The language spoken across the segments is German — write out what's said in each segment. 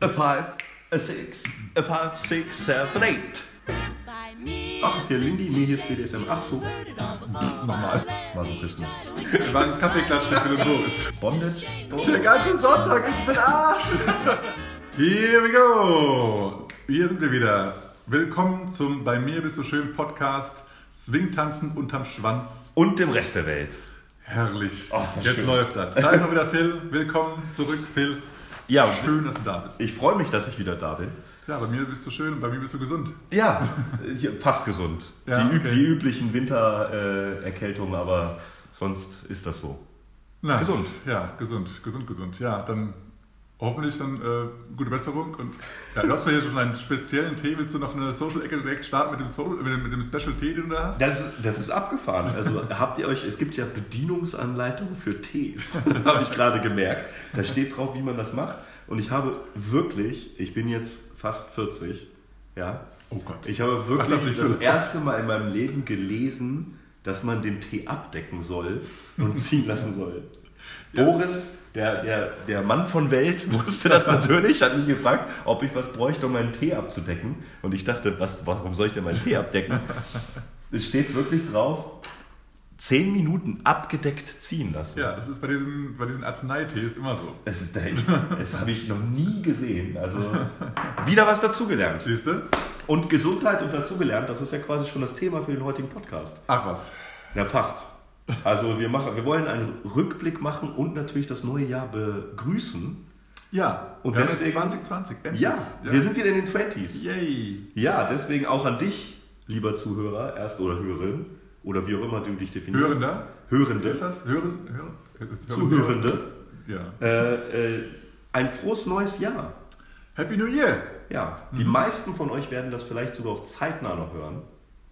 a five, a six, a five, six, seven, eight. Ach, ist hier Lindy? Nee, hier ist BDSM. Ach so. Nochmal. War so richtig. Wir waren Kaffeeklatsch mit und Boris. Bondage? Der ganze Sonntag ist den Arsch. Here we go. Hier sind wir wieder. Willkommen zum Bei mir bist du schön Podcast Swingtanzen unterm Schwanz. Und dem Rest der Welt. Herrlich. Oh, Jetzt schön. läuft das. Da ist auch wieder Phil. Willkommen zurück, Phil. Ja, Schön, dass du da bist. ich freue mich, dass ich wieder da bin. Ja, bei mir bist du schön und bei mir bist du gesund. Ja, fast gesund. Ja, die, okay. die üblichen Wintererkältungen, äh, aber sonst ist das so. Na, Gesund. Ja, gesund, gesund, gesund. Ja, dann hoffentlich dann äh, gute Besserung. Und ja, du hast ja hier schon einen speziellen Tee. Willst du noch eine Social-Ecke direkt starten mit dem, Soul, mit dem, mit dem Special-Tee, den du da hast? Das, das ist abgefahren. Also habt ihr euch, es gibt ja Bedienungsanleitungen für Tees, habe ich gerade gemerkt. Da steht drauf, wie man das macht. Und ich habe wirklich, ich bin jetzt fast 40, ja. Oh Gott. Ich habe wirklich das das so. erste Mal in meinem Leben gelesen, dass man den Tee abdecken soll und ziehen lassen soll. Ja. Boris, der, der, der Mann von Welt, wusste das natürlich, hat mich gefragt, ob ich was bräuchte, um meinen Tee abzudecken. Und ich dachte, was, warum soll ich denn meinen Tee abdecken? Es steht wirklich drauf, 10 Minuten abgedeckt ziehen lassen. Ja, das ist bei diesen, bei diesen Arzneitees immer so. Das, ist, das habe ich noch nie gesehen. Also wieder was dazugelernt. Siehst du? Und Gesundheit und dazugelernt, das ist ja quasi schon das Thema für den heutigen Podcast. Ach was. Ja, fast. Also wir, machen, wir wollen einen Rückblick machen und natürlich das neue Jahr begrüßen. Ja, Und wir deswegen- 2020. Endlich. Ja, wir sind wieder in den 20s. Yay. Ja, deswegen auch an dich, lieber Zuhörer, erst oder Hörerin, oder wie auch immer du dich definierst. Hörender? Hörende. Ist das? Hören? Hören? Ist- Zuhörende. Ja. Äh, äh, ein frohes neues Jahr. Happy New Year. Ja, die Mhm. meisten von euch werden das vielleicht sogar auch zeitnah noch hören.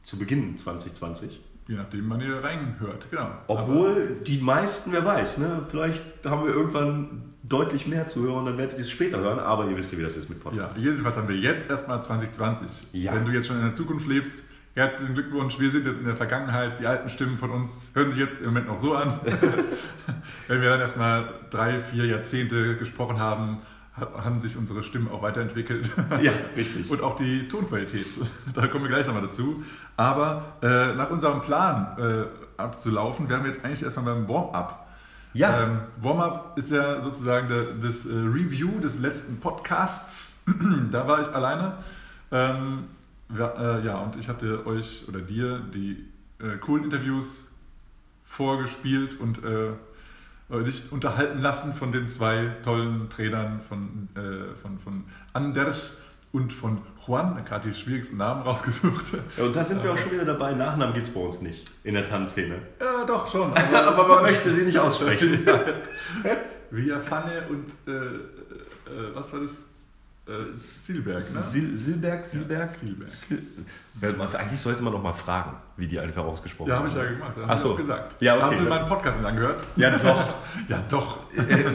Zu Beginn 2020. Je nachdem, wann ihr reinhört. Genau. Obwohl die meisten, wer weiß, ne? vielleicht haben wir irgendwann deutlich mehr Zuhörer und dann werdet ihr es später hören, aber ihr wisst ja, wie das ist mit Ja, Podcasts. jedenfalls haben wir jetzt erstmal 2020. Ja. Wenn du jetzt schon in der Zukunft lebst, herzlichen Glückwunsch. Wir sind jetzt in der Vergangenheit. Die alten Stimmen von uns hören sich jetzt im Moment noch so an. Wenn wir dann erstmal drei, vier Jahrzehnte gesprochen haben, ha- haben sich unsere Stimmen auch weiterentwickelt. Ja, richtig. Und auch die Tonqualität. Da kommen wir gleich nochmal dazu. Aber äh, nach unserem Plan äh, abzulaufen, wären wir jetzt eigentlich erstmal beim Warm-up. Ja. Ähm, Warm-up ist ja sozusagen das äh, Review des letzten Podcasts. da war ich alleine. Ähm, ja, äh, ja, und ich hatte euch oder dir die äh, coolen Interviews vorgespielt und äh, dich unterhalten lassen von den zwei tollen Trainern von, äh, von, von Anders und von Juan, gerade die schwierigsten Namen rausgesucht. Ja, und da sind wir auch schon wieder dabei. Nachnamen gibt es bei uns nicht in der Tanzszene. Ja, doch schon. Aber man möchte sie nicht aussprechen. Via Pfanne und äh, äh, was war das? Äh, Silberg, ne? Sil Silberg, Silberg? Silberg. Sil man- Eigentlich sollte man doch mal fragen, wie die einfach ausgesprochen Ja, habe ich ja haben. gemacht. Ach Hast so. du gesagt. Ja, okay. Hast du meinen Podcast nicht angehört? Ja, doch. Ja, doch.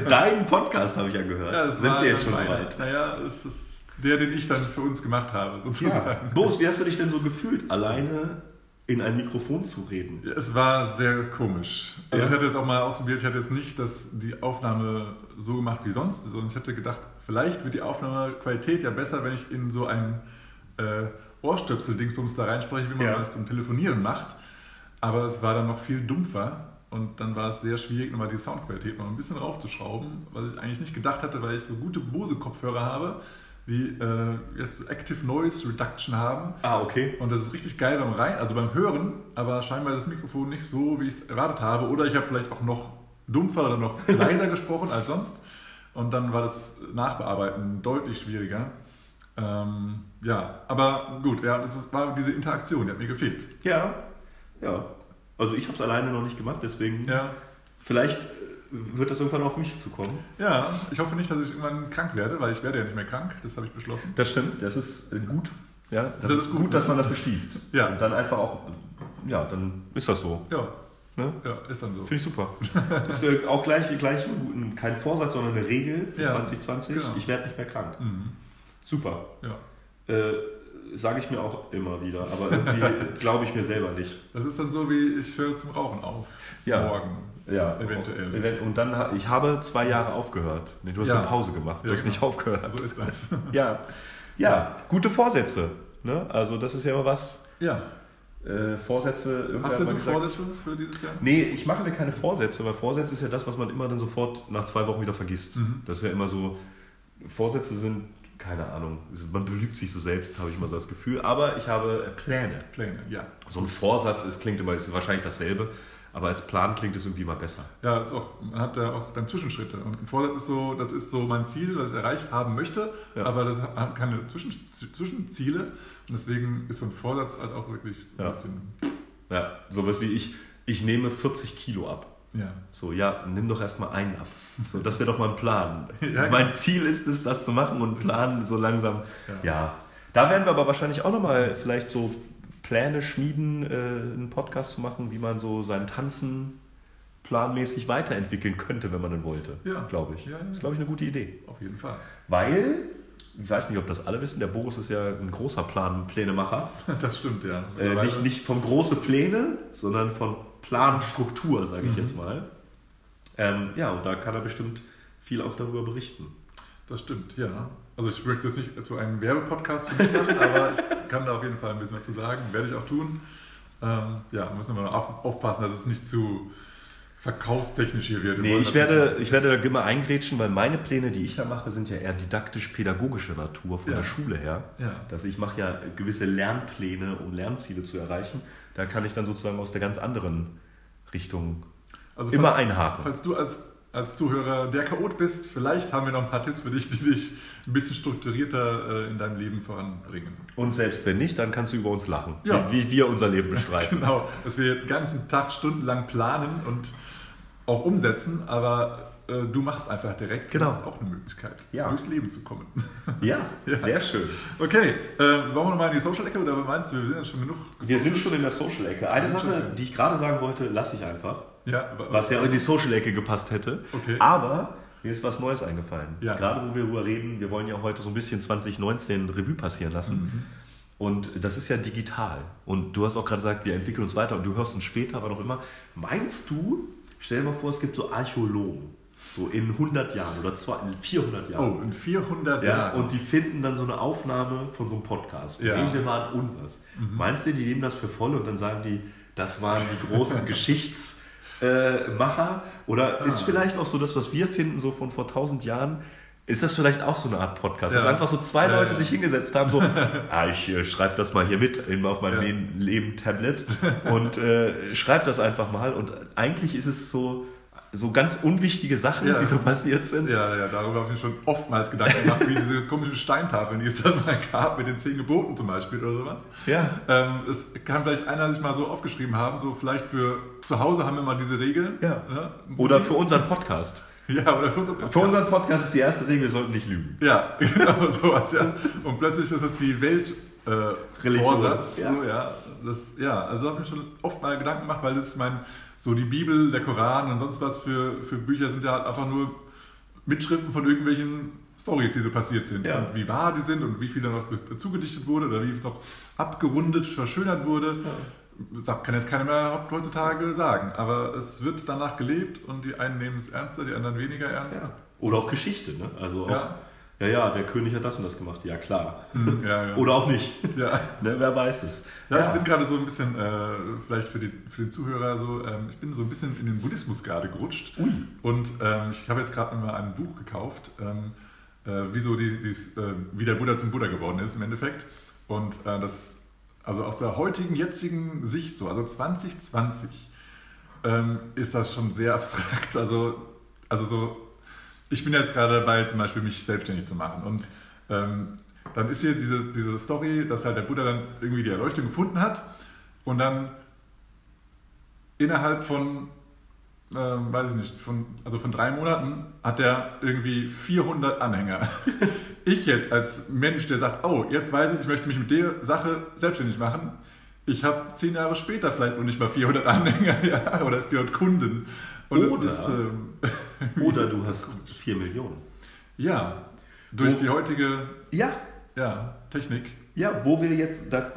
Deinen Podcast habe ich ja gehört. Ja, das sind wir jetzt schon so weit? Naja, es ist der, den ich dann für uns gemacht habe, sozusagen. Boris, wie hast du dich denn so gefühlt, alleine in ein Mikrofon zu reden? Es war sehr komisch. Also Ja. ich hatte jetzt auch mal ausprobiert, ich hatte jetzt nicht das, die Aufnahme so gemacht wie sonst, sondern ich hatte gedacht, vielleicht wird die Aufnahmequalität ja besser, wenn ich in so ein äh, Ohrstöpsel-Dingsbums da reinspreche, wie man Ja. das beim Telefonieren macht. Aber es war dann noch viel dumpfer und dann war es sehr schwierig, nochmal die Soundqualität noch ein bisschen raufzuschrauben, was ich eigentlich nicht gedacht hatte, weil ich so gute Bose-Kopfhörer habe, die äh, jetzt Active Noise Reduction haben. Ah, okay. Und das ist richtig geil beim Rein, also beim Hören, aber scheinbar ist das Mikrofon nicht so, wie ich es erwartet habe. Oder ich habe vielleicht auch noch dumpfer oder noch leiser gesprochen als sonst. Und dann war das Nachbearbeiten deutlich schwieriger. Ähm, ja, aber gut, ja, das war diese Interaktion, die hat mir gefehlt. Ja, ja. Also ich habe es alleine noch nicht gemacht, deswegen Ja, vielleicht wird das irgendwann auf mich zukommen. ja, ich hoffe nicht, dass ich irgendwann krank werde, weil ich werde ja nicht mehr krank, das habe ich beschlossen. Das stimmt, das ist äh, gut. Ja, das, Das ist, ist gut, gut, dass ne? man das beschließt. Ja. Und dann einfach auch, ja, dann ist das so. Ja, Ne? ja, ist dann so. Finde ich super. Das ist äh, auch gleich, gleich ein, guten- kein Vorsatz, sondern eine Regel für Ja, 2020. genau. Ich werde nicht mehr krank. Mhm. Super. Ja. Äh, Sage ich mir auch immer wieder, aber irgendwie glaube ich mir selber nicht. Das ist dann so wie, ich höre zum Rauchen auf. Ja. Morgen. Ja, Eventuell. Und dann, ich habe zwei Jahre aufgehört. Nee, du hast Ja. eine Pause gemacht. Du Ja, hast nicht genau. aufgehört. So ist das. Ja. ja, gute Vorsätze. Ne? Also das ist ja immer was. Ja. Äh, Vorsätze. Hast du gesagt- Vorsätze für dieses Jahr? Nee, ich mache mir keine Vorsätze, weil Vorsätze ist ja das, was man immer dann sofort nach zwei Wochen wieder vergisst. Mhm. Das ist ja immer so, Vorsätze sind, keine Ahnung, man belügt sich so selbst, habe ich mal so das Gefühl. Aber ich habe Pläne. Pläne, ja. So ein Vorsatz ist, klingt immer, ist wahrscheinlich dasselbe, aber als Plan klingt es irgendwie mal besser. Ja, ist auch, man hat ja auch dann Zwischenschritte. Und ein Vorsatz ist so, das ist so mein Ziel, das ich erreicht haben möchte, Ja. aber das hat keine Zwischen, Zwischenziele. Und deswegen ist so ein Vorsatz halt auch wirklich so ein Ja. bisschen, Ja, sowas wie ich, ich nehme 40 Kilo ab. ja. So, ja, nimm doch erstmal einen ab. So, das wäre doch mal ein Plan. Ja, mein Ziel ist es, das zu machen und planen so langsam. Ja. Ja. Da werden wir aber wahrscheinlich auch nochmal vielleicht so Pläne schmieden, äh, einen Podcast zu machen, wie man so sein Tanzen planmäßig weiterentwickeln könnte, wenn man denn wollte. Ja. Glaube ich. Ja, ja, Das ist, ja. glaube ich, eine gute Idee. Auf jeden Fall. Weil, ich weiß nicht, ob das alle wissen, der Boris ist ja ein großer Plan Plänemacher. Das stimmt, ja. Äh, nicht, nicht von große Pläne, sondern von Planstruktur, sage ich Mhm. jetzt mal. Ähm, ja, und da kann er bestimmt viel auch darüber berichten. Das stimmt, ja. Also ich möchte jetzt nicht zu einem Werbepodcast für mich machen, aber ich kann da auf jeden Fall ein bisschen was zu sagen. Werde ich auch tun. Ähm, ja, müssen wir mal auf, aufpassen, dass es nicht zu verkaufstechnisch hier wird. Wir Nee, ich werde, ich werde da immer eingrätschen, weil meine Pläne, die ich ja mache, sind ja eher didaktisch-pädagogischer Natur von Ja. der Schule her. Ja. Dass ich mache ja gewisse Lernpläne, um Lernziele zu erreichen. Da kann ich dann sozusagen aus der ganz anderen Richtung Also immer falls, einhaken. Falls du als, als Zuhörer der Chaot bist, vielleicht haben wir noch ein paar Tipps für dich, die dich ein bisschen strukturierter äh, in deinem Leben voranbringen. Und selbst wenn nicht, dann kannst du über uns lachen, Ja. wie, wie wir unser Leben bestreiten. Genau, dass wir den ganzen Tag stundenlang planen und auch umsetzen, aber äh, du machst einfach direkt. Genau. Das ist auch eine Möglichkeit, Ja. durchs Leben zu kommen. Ja, Ja. sehr schön. Okay, äh, wollen wir nochmal in die Social-Ecke oder meinst du, wir sind ja schon genug? Wir sind schon in der Social-Ecke. Eine Sache, die ich gerade sagen wollte, lasse ich einfach. Ja, Was ja in die Social-Ecke gepasst hätte. Okay. Aber mir ist was Neues eingefallen. Ja. Gerade wo wir darüber reden, wir wollen ja heute so ein bisschen 2019 Revue passieren lassen. Mhm. Und das ist ja digital. Und du hast auch gerade gesagt, wir entwickeln uns weiter und du hörst uns später, aber noch immer. Meinst du, stell dir mal vor, es gibt so Archäologen, so in 100 Jahren oder zwei- 400 Jahren. Oh, in 400 Ja, Jahren. und die finden dann so eine Aufnahme von so einem Podcast. Ja. Mhm. Nehmen wir mal an unseres. Meinst du, die nehmen das für voll und dann sagen die, das waren die großen Geschichtsmacher? Oder Ah. ist vielleicht auch so das, was wir finden, so von vor 1000 Jahren, ist das vielleicht auch so eine Art Podcast? Dass Ja. einfach so zwei Leute ja. sich hingesetzt haben, so, ah, ich äh, schreibe das mal hier mit auf meinem Ja. Leben, Leben Tablet und äh, schreibe das einfach mal. Und eigentlich ist es so, so ganz unwichtige Sachen, Ja. die so passiert sind. Ja, ja, darüber habe ich mir schon oftmals Gedanken gemacht, wie diese komischen Steintafeln, die es dann mal gab, mit den zehn Geboten zum Beispiel oder sowas. Ja. Ähm, es kann vielleicht einer sich mal so aufgeschrieben haben, so vielleicht für zu Hause haben wir mal diese Regeln. Ja. Ne? Oder für unseren Podcast. Ja, oder für unseren Für unseren Podcast ist die erste Regel, wir sollten nicht lügen. Ja, genau sowas, ja. Und plötzlich ist es die Welt. Äh, Religion, Vorsatz, ja. So, ja, das, ja, also habe ich mir schon oft mal Gedanken gemacht, weil das, ich meine, so die Bibel, der Koran und sonst was für, für Bücher sind ja halt einfach nur Mitschriften von irgendwelchen Stories, die so passiert sind. Ja. Und wie wahr die sind und wie viel da noch dazu gedichtet wurde oder wie es noch abgerundet, verschönert wurde. Das kann jetzt keiner mehr heutzutage sagen. Aber es wird danach gelebt und die einen nehmen es ernster, die anderen weniger ernst. Oder auch Geschichte, ne? Also auch, Ja. Ja, ja, der König hat das und das gemacht. Ja, klar. Ja, ja. Oder auch nicht. ja. Ne, wer weiß es. Ja, ich bin gerade so ein bisschen, äh, vielleicht für, die, für den Zuhörer so, ähm, ich bin so ein bisschen in den Buddhismus gerade gerutscht. Ui. Und ähm, ich habe jetzt gerade mal ein Buch gekauft, ähm, äh, wieso die, die's, äh, wie der Buddha zum Buddha geworden ist im Endeffekt. Und äh, das, also aus der heutigen, jetzigen Sicht, so, also 2020, ähm, ist das schon sehr abstrakt. Also, also so, ich bin jetzt gerade dabei, zum Beispiel mich selbstständig zu machen. Und ähm, dann ist hier diese, diese Story, dass halt der Buddha dann irgendwie die Erleuchtung gefunden hat und dann innerhalb von, ähm, weiß ich nicht, von, also von drei Monaten hat er irgendwie 400 Anhänger. ich jetzt als Mensch, der sagt, oh, jetzt weiß ich, ich möchte mich mit der Sache selbstständig machen. Ich habe zehn Jahre später vielleicht noch nicht mal 400 Anhänger ja, oder 400 Kunden. Und Oder- es ist, ähm, Oder du hast 4 Millionen. ja, durch Wo- die heutige Ja, ja, Technik. ja, wo wir jetzt, da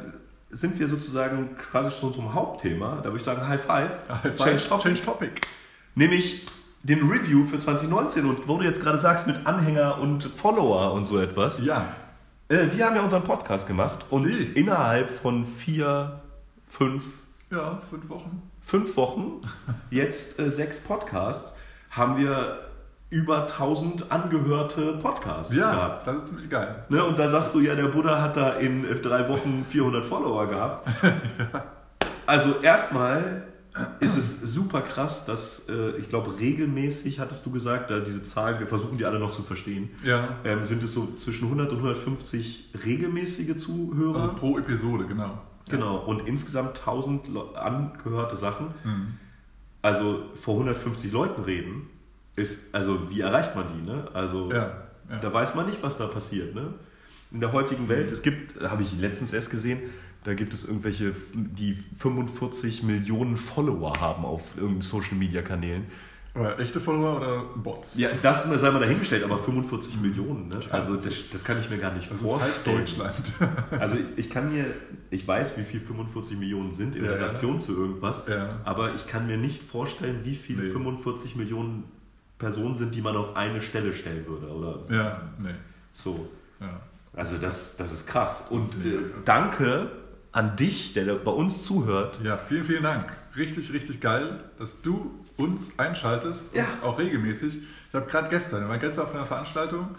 sind wir sozusagen quasi schon zum Hauptthema. Da würde ich sagen, High Five. High five. Change Topic. Change Topic. Nämlich den Review für 2019 und wo du jetzt gerade sagst mit Anhänger und Follower und so etwas. Ja. Äh, wir haben ja unseren Podcast gemacht und Sie. innerhalb von vier, fünf, Ja, fünf Wochen. fünf Wochen, jetzt äh, sechs Podcasts, haben wir über 1000 angehörte Podcasts Ja, gehabt. das ist ziemlich geil. Ne, und da sagst du ja, der Buddha hat da in drei Wochen 400 Follower gehabt. Also erstmal ist es super krass, dass äh, ich glaube regelmäßig, hattest du gesagt, da diese Zahlen, wir versuchen die alle noch zu verstehen, Ja. ähm, sind es so zwischen 100 und 150 regelmäßige Zuhörer. Also pro Episode, genau. genau, und insgesamt 1000 Lo- angehörte Sachen. Mhm. Also vor 150 Leuten reden, ist, also wie erreicht man die? Ne? Also Ja. ja. da weiß man nicht, was da passiert. Ne? In der heutigen Welt, es gibt, habe ich letztens erst gesehen, da gibt es irgendwelche, die 45 Millionen Follower haben auf irgendeinen Social Media Kanälen. Echte Follower oder Bots? Ja, das sei mal dahingestellt, aber 45 Millionen. Ne? Also das das, kann ich mir gar nicht Das ist halt vorstellen. Deutschland. Also ich kann mir, ich weiß, wie viel 45 Millionen sind in Ja, ja. Relation zu irgendwas, Ja. aber ich kann mir nicht vorstellen, wie viele Nee. 45 Millionen Personen sind, die man auf eine Stelle stellen würde. Oder Ja, nee. so. Ja. Also das, das ist krass. Und Das ist äh, danke an dich, der bei uns zuhört. ja, vielen, vielen Dank. Richtig, richtig geil, dass du uns einschaltest Ja. und auch regelmäßig. Ich habe gerade gestern, ich war gestern auf einer Veranstaltung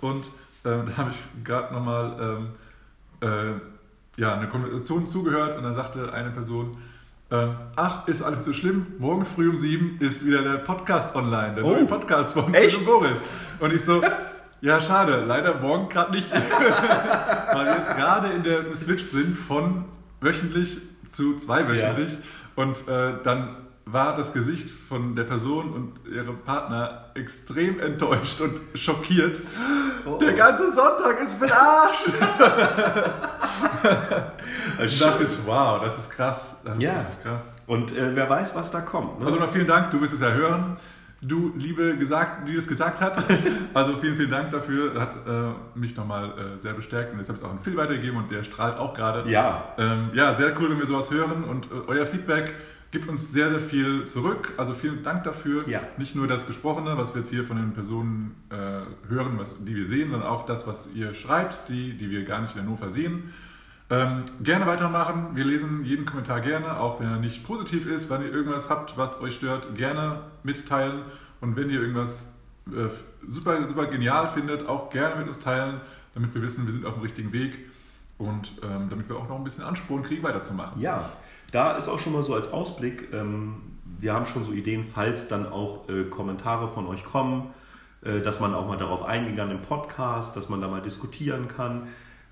und ähm, da habe ich gerade nochmal ähm, äh, ja, eine Konversation zugehört und dann sagte eine Person, ähm, ach, ist alles so schlimm? Morgen früh um sieben ist wieder der Podcast online, der Oh. neue Podcast von Echt? Und Boris. Und ich so, ja, schade, leider morgen gerade nicht. Weil wir jetzt gerade in der Switch sind von wöchentlich zu zweiwöchentlich. Und äh, dann war das Gesicht von der Person und ihrem Partner extrem enttäuscht und schockiert. Oh. Der ganze Sonntag ist für den Arsch. Da dachte ich, wow, das ist krass. Das ist Ja. richtig krass. Und äh, wer weiß, was da kommt. Ne? Also noch vielen Dank, du wirst es ja hören. Du, liebe gesagt, die das gesagt hat. Also vielen, vielen Dank dafür. Hat äh, mich nochmal äh, sehr bestärkt und jetzt habe ich es auch an Phil weitergegeben und der strahlt auch gerade. ja, Ähm, ja, sehr cool, wenn wir sowas hören und äh, euer Feedback gibt uns sehr, sehr viel zurück. Also vielen Dank dafür. Ja. Nicht nur das Gesprochene, was wir jetzt hier von den Personen äh, hören, was, die wir sehen, sondern auch das, was ihr schreibt, die, die wir gar nicht in Hannover sehen. Ähm, gerne weitermachen. Wir lesen jeden Kommentar gerne, auch wenn er nicht positiv ist. Wenn ihr irgendwas habt, was euch stört, gerne mitteilen. Und wenn ihr irgendwas äh, super, super genial findet, auch gerne mit uns teilen, damit wir wissen, wir sind auf dem richtigen Weg und ähm, damit wir auch noch ein bisschen Ansporn kriegen, weiterzumachen. ja. Da ist auch schon mal so als Ausblick, ähm, wir haben schon so Ideen, falls dann auch äh, Kommentare von euch kommen, äh, dass man auch mal darauf eingehen kann im Podcast, dass man da mal diskutieren kann.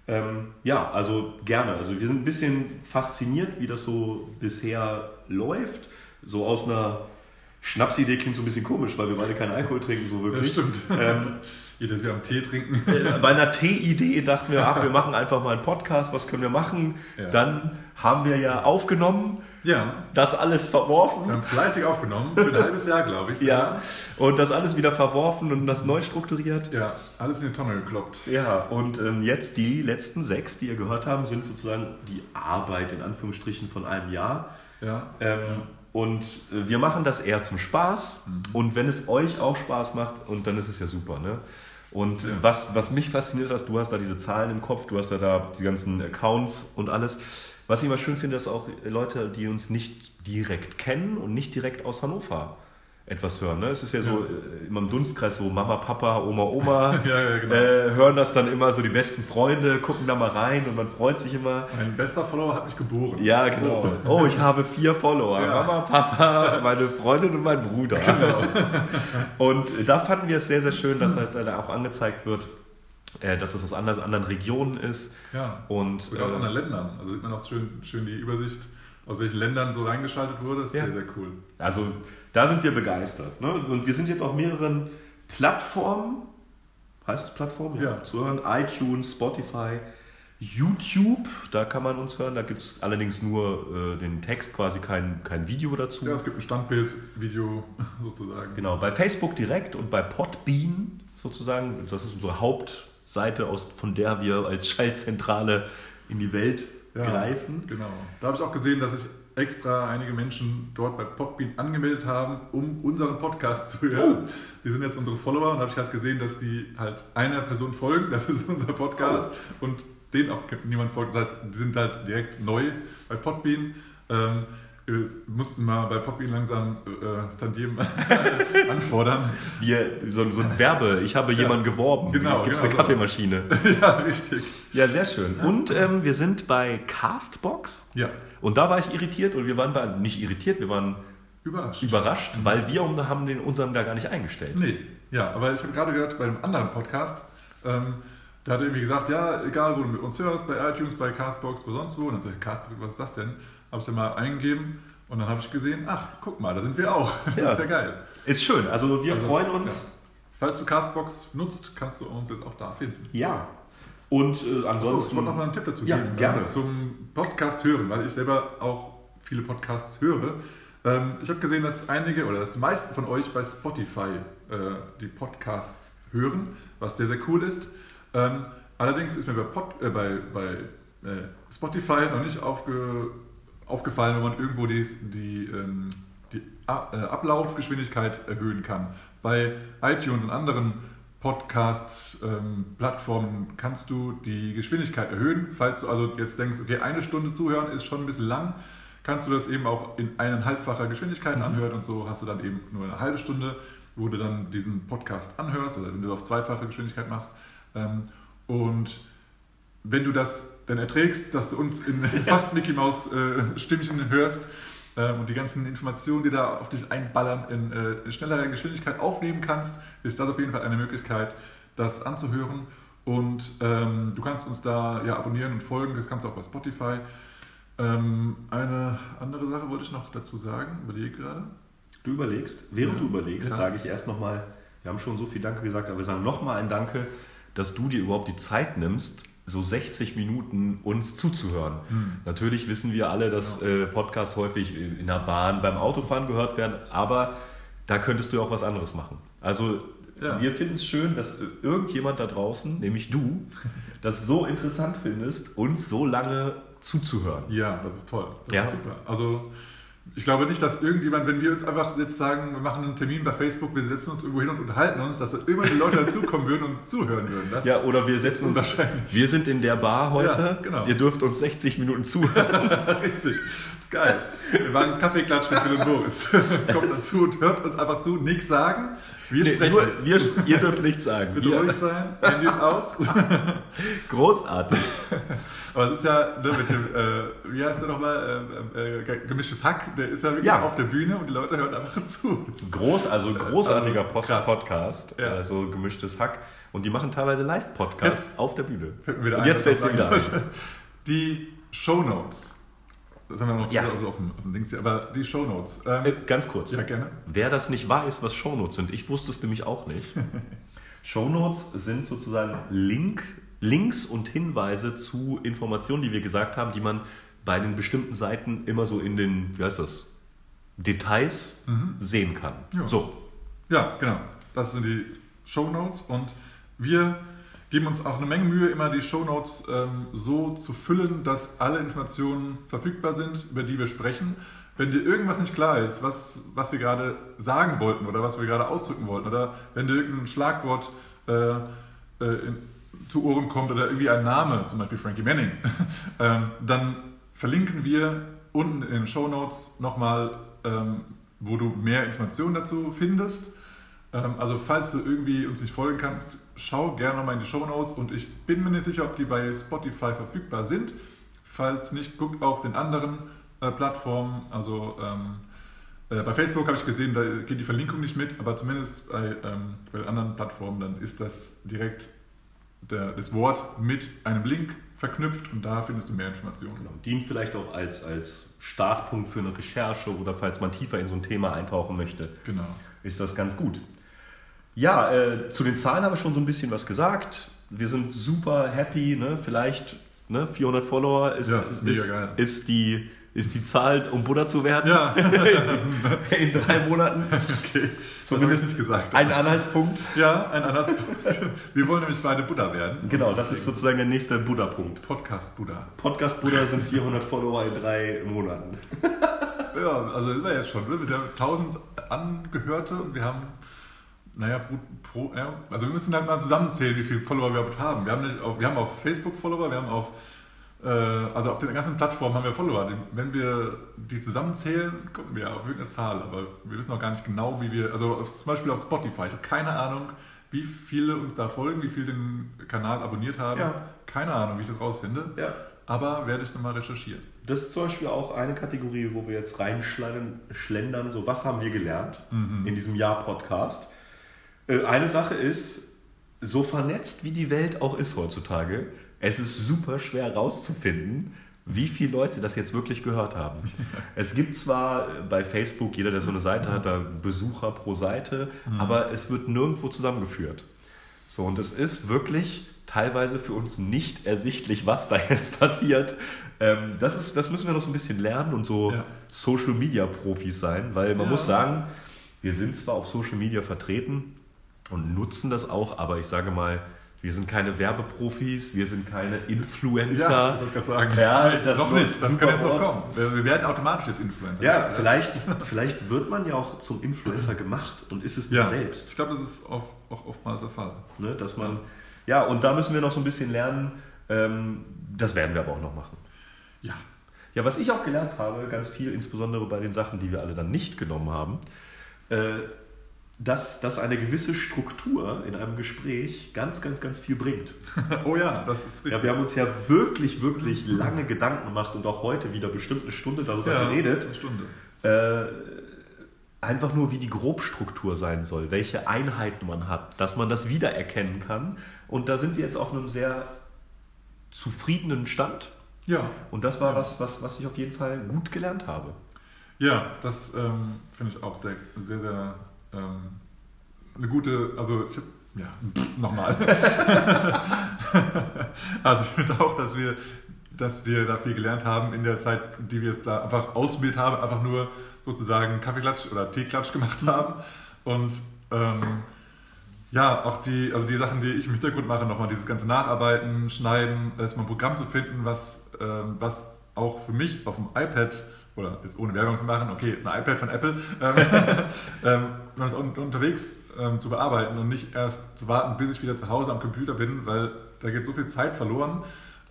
Ähm, ja, also gerne. Also wir sind ein bisschen fasziniert, wie das so bisher läuft. So aus einer Schnapsidee klingt so ein bisschen komisch, weil wir beide keinen Alkohol trinken, so Ja, wirklich. stimmt. Ähm, Jeder ja am Tee trinken. Äh, Bei einer Tee-Idee dachten wir, ach, wir machen einfach mal einen Podcast, was können wir machen? Ja. Dann haben wir ja aufgenommen, Ja, das alles verworfen. wir haben fleißig aufgenommen, für ein halbes Jahr, glaube ich. Ja, und das alles wieder verworfen und das neu strukturiert. Ja, alles in die Tonne gekloppt. Ja, und ähm, jetzt die letzten sechs, die ihr gehört haben, sind sozusagen die Arbeit in Anführungsstrichen von einem Jahr. Ja. Ähm, Und äh, wir machen das eher zum Spaß. Und wenn es euch auch Spaß macht, und dann ist es ja super. Ne? Und äh, was, was mich fasziniert hat, du hast da diese Zahlen im Kopf, du hast ja da die ganzen Accounts und alles. Was ich immer schön finde, ist auch Leute, die uns nicht direkt kennen und nicht direkt aus Hannover etwas hören. Ne? Es ist ja so äh, immer im Dunstkreis so Mama, Papa, Oma, Oma Ja, ja, genau. äh, hören das dann immer so die besten Freunde, gucken da mal rein und man freut sich immer. Mein bester Follower hat mich geboren. Ja, genau. Oh, ich habe vier Follower. Ja. Mama, Papa, meine Freundin und mein Bruder. Genau. Und da fanden wir es sehr, sehr schön, dass halt da auch angezeigt wird, äh, dass es aus anderen, anderen Regionen ist. Ja. Und Und auch äh, anderen Ländern. Also sieht man auch schön, schön die Übersicht, aus welchen Ländern so reingeschaltet wurde. Das ist Ja. sehr, sehr cool. also da sind wir begeistert. Ne? Und wir sind jetzt auf mehreren Plattformen, heißt es Plattformen? Ja. Zu hören. iTunes, Spotify, YouTube, da kann man uns hören. Da gibt es allerdings nur äh, den Text, quasi kein, kein Video dazu. Ja, es gibt ein Standbild-Video sozusagen. Genau, bei Facebook direkt und bei Podbean sozusagen. Das ist unsere Hauptseite, aus, von der wir als Schaltzentrale in die Welt Ja, greifen. Genau. Da habe ich auch gesehen, dass ich extra einige Menschen dort bei Podbean angemeldet haben, um unseren Podcast zu hören. Oh. Die sind jetzt unsere Follower und habe ich halt gesehen, dass die halt einer Person folgen, das ist unser Podcast und denen auch niemand folgt. Das heißt, die sind halt direkt neu bei Podbean. Ähm, wir mussten mal bei Podbean langsam äh, Tantiem anfordern. Wir, so, so ein Werbe, ich habe Ja. jemanden geworben. Genau, Ich gibt's genau eine Kaffeemaschine. ja, richtig. Ja, sehr schön. Und ähm, wir sind bei Castbox. Ja, Und da war ich irritiert und wir waren bei, nicht irritiert, wir waren überrascht. überrascht, weil wir haben den unseren da gar nicht eingestellt. Nee, ja, aber ich habe gerade gehört bei einem anderen Podcast, ähm, da hat er irgendwie gesagt, ja, egal wo du mit uns hörst, bei iTunes, bei Castbox, wo sonst wo. Und dann sag ich, Castbox, was ist das denn? Habe ich dann mal eingegeben und dann habe ich gesehen, ach, guck mal, da sind wir auch. Das Ja. ist ja geil. Ist schön, also wir Also, freuen uns. Falls du Castbox nutzt, kannst du uns jetzt auch da finden. Ja. Und äh, Achso, ich ansonsten. wollte noch mal einen Tipp dazu Ja, geben. gerne. äh, Zum Podcast hören, weil ich selber auch viele Podcasts höre. Ähm, ich habe gesehen, dass einige oder dass die meisten von euch bei Spotify äh, die Podcasts hören, was sehr, sehr cool ist. Ähm, allerdings ist mir bei, Pod, äh, bei, bei äh, Spotify noch nicht aufge, aufgefallen, wenn man irgendwo die, die, ähm, die äh, Ablaufgeschwindigkeit erhöhen kann. Bei iTunes und anderen Podcast-Plattformen kannst du die Geschwindigkeit erhöhen. Falls du also jetzt denkst, okay, eine Stunde zuhören ist schon ein bisschen lang, kannst du das eben auch in eineinhalbfacher Geschwindigkeit anhören und so hast du dann eben nur eine halbe Stunde, wo du dann diesen Podcast anhörst oder wenn du auf zweifache Geschwindigkeit machst. Ähm, Und wenn du das dann erträgst, dass du uns in fast Mickey Maus äh, Stimmchen hörst ähm, und die ganzen Informationen, die da auf dich einballern, in äh, schnellerer Geschwindigkeit aufnehmen kannst, ist das auf jeden Fall eine Möglichkeit, das anzuhören. Und ähm, du kannst uns da ja abonnieren und folgen, das kannst du auch bei Spotify. Ähm, eine andere Sache wollte ich noch dazu sagen, überlege gerade. Du überlegst, während Ja. du überlegst, Ja. sage ich erst nochmal, wir haben schon so viel Danke gesagt, aber wir sagen nochmal ein Danke, dass du dir überhaupt die Zeit nimmst, so 60 Minuten uns zuzuhören. Hm. Natürlich wissen wir alle, dass äh, Podcasts häufig in der Bahn, beim Autofahren gehört werden, aber da könntest du auch was anderes machen. Also Ja. wir finden es schön, dass irgendjemand da draußen, nämlich du, das so interessant findest, uns so lange zuzuhören. Ja, das ist toll. Das Ja. ist super. Also ich glaube nicht, dass irgendjemand, wenn wir uns einfach jetzt sagen, wir machen einen Termin bei Facebook, wir setzen uns irgendwo hin und unterhalten uns, dass da irgendwelche Leute dazukommen würden und zuhören würden. Das, Ja, oder wir setzen uns. Wir sind in der Bar heute. Ja, genau. Ihr dürft uns 60 Minuten zuhören. Richtig. Geil. Wir waren Kaffeeklatsch mit Phil und Boris. Kommt dazu und hört uns einfach zu, nichts sagen. Wir Nee, sprechen. nur, wir, ihr dürft nichts sagen. Bitte Wir, ruhig sein, Handys aus. großartig. Aber es ist ja ne, mit dem, äh, wie heißt der nochmal, äh, äh, gemischtes Hack, der ist ja wirklich Ja. auf der Bühne und die Leute hören einfach zu. Groß, also großartiger Also, Post krass. Podcast. Ja. Also gemischtes Hack. Und die machen teilweise Live-Podcasts auf der Bühne. Fällt Und jetzt fällt es wieder ein. Die Shownotes. Das haben wir noch Ja. auf, dem, auf dem Dings hier, aber die Shownotes. Ähm, Äh, ganz kurz. ja, gerne. Wer das nicht weiß, was Shownotes sind, ich wusste es nämlich auch nicht. Shownotes sind sozusagen Link, Links und Hinweise zu Informationen, die wir gesagt haben, die man bei den bestimmten Seiten immer so in den, wie heißt das, Details sehen kann. Ja. So, Ja, genau. Das sind die Shownotes und wir geben uns auch eine Menge Mühe, immer die Shownotes ähm, so zu füllen, dass alle Informationen verfügbar sind, über die wir sprechen. Wenn dir irgendwas nicht klar ist, was, was wir gerade sagen wollten oder was wir gerade ausdrücken wollten, oder wenn dir irgendein Schlagwort äh, äh, zu Ohren kommt oder irgendwie ein Name, zum Beispiel Frankie Manning, ähm, dann verlinken wir unten in den Shownotes nochmal, ähm, wo du mehr Informationen dazu findest. Ähm, also falls du irgendwie uns nicht folgen kannst, schau gerne nochmal in die Shownotes und ich bin mir nicht sicher, ob die bei Spotify verfügbar sind. Falls nicht, guck auf den anderen äh, Plattformen. Also ähm, äh, bei Facebook habe ich gesehen, da geht die Verlinkung nicht mit, aber zumindest bei, ähm, bei den anderen Plattformen, dann ist das direkt der, das Wort mit einem Link verknüpft und da findest du mehr Informationen. Genau. Dient vielleicht auch als, als Startpunkt für eine Recherche oder falls man tiefer in so ein Thema eintauchen möchte, Genau. ist das ganz gut. Ja, äh, zu den Zahlen habe ich schon so ein bisschen was gesagt. Wir sind super happy, ne? vielleicht ne? 400 Follower ist, Ja, ist ist, ist, die, ist die Zahl, um Buddha zu werden Ja, in drei Monaten. okay. Zumindest nicht gesagt. Ein Anhaltspunkt. Ja, ein Anhaltspunkt. Wir wollen nämlich beide Buddha werden. Genau, das ist sozusagen der nächste Buddha-Punkt. Podcast Buddha. Podcast Buddha sind 400 Follower in drei Monaten. Ja, also ist er jetzt schon. Ne? Wir haben 1000 Angehörte und wir haben, naja, pro, pro, ja, also wir müssen halt mal zusammenzählen, wie viele Follower wir überhaupt haben. Wir haben, nicht, wir haben auf Facebook Follower, wir haben auf, äh, also auf den ganzen Plattformen haben wir Follower. Wenn wir die zusammenzählen, kommen wir auf irgendeine Zahl, aber wir wissen auch gar nicht genau, wie wir, also auf, zum Beispiel auf Spotify, ich habe keine Ahnung, wie viele uns da folgen, wie viele den Kanal abonniert haben. Ja. Keine Ahnung, wie ich das rausfinde. Ja. Aber werde ich nochmal recherchieren. Das ist zum Beispiel auch eine Kategorie, wo wir jetzt reinschlendern, so was haben wir gelernt in diesem Jahr-Podcast. Äh, Eine Sache ist, so vernetzt wie die Welt auch ist heutzutage, es ist super schwer rauszufinden, wie viele Leute das jetzt wirklich gehört haben. Es gibt zwar bei Facebook, jeder, der so eine Seite hat, da Besucher pro Seite, aber es wird nirgendwo zusammengeführt. So, und es ist wirklich teilweise für uns nicht ersichtlich, was da jetzt passiert. Ähm, das, ist, das müssen wir noch so ein bisschen lernen und so Ja. Social Media Profis sein, weil man Ja. muss sagen, wir sind zwar auf Social Media vertreten und nutzen das auch, aber ich sage mal, wir sind keine Werbeprofis, wir sind keine Influencer. ich wollte sagen. Ja, das noch nicht, das kann jetzt noch kommen. Wir, wir werden automatisch jetzt Influencer. Ja, vielleicht, vielleicht wird man ja auch zum Influencer gemacht und ist es nicht ja. selbst. Ich glaube, das ist auch, auch oftmals der Fall. Ne, dass man, ja, und da müssen wir noch so ein bisschen lernen. Ähm, das werden wir aber auch noch machen. Ja. Ja, was ich auch gelernt habe, ganz viel, insbesondere bei den Sachen, die wir alle dann nicht genommen haben, äh, dass, dass eine gewisse Struktur in einem Gespräch ganz, ganz, ganz viel bringt. Oh ja, das ist richtig. Ja, wir haben uns ja wirklich, wirklich lange Gedanken gemacht und auch heute wieder bestimmt eine Stunde darüber geredet. Eine Stunde. Äh, einfach nur, wie die Grobstruktur sein soll, welche Einheiten man hat, dass man das wiedererkennen kann. Und da sind wir jetzt auf einem sehr zufriedenen Stand. Ja. Und das war was, was, was ich auf jeden Fall gut gelernt habe. Ja, das ähm, finde ich auch sehr, sehr, sehr ähm, eine gute, also ich hab, ja, nochmal. also ich finde auch, dass wir, dass wir da viel gelernt haben in der Zeit, die wir jetzt da einfach ausgebildet haben, einfach nur sozusagen Kaffeeklatsch oder Teeklatsch gemacht haben. Und ähm, ja, auch die, also die Sachen, die ich im Hintergrund mache, nochmal dieses ganze Nacharbeiten, Schneiden, erstmal ein Programm zu finden, was, ähm, was auch für mich auf dem iPad, oder jetzt ohne Werbung zu machen, okay, ein iPad von Apple, ähm, ähm, das un unterwegs ähm, zu bearbeiten und nicht erst zu warten, bis ich wieder zu Hause am Computer bin, weil da geht so viel Zeit verloren.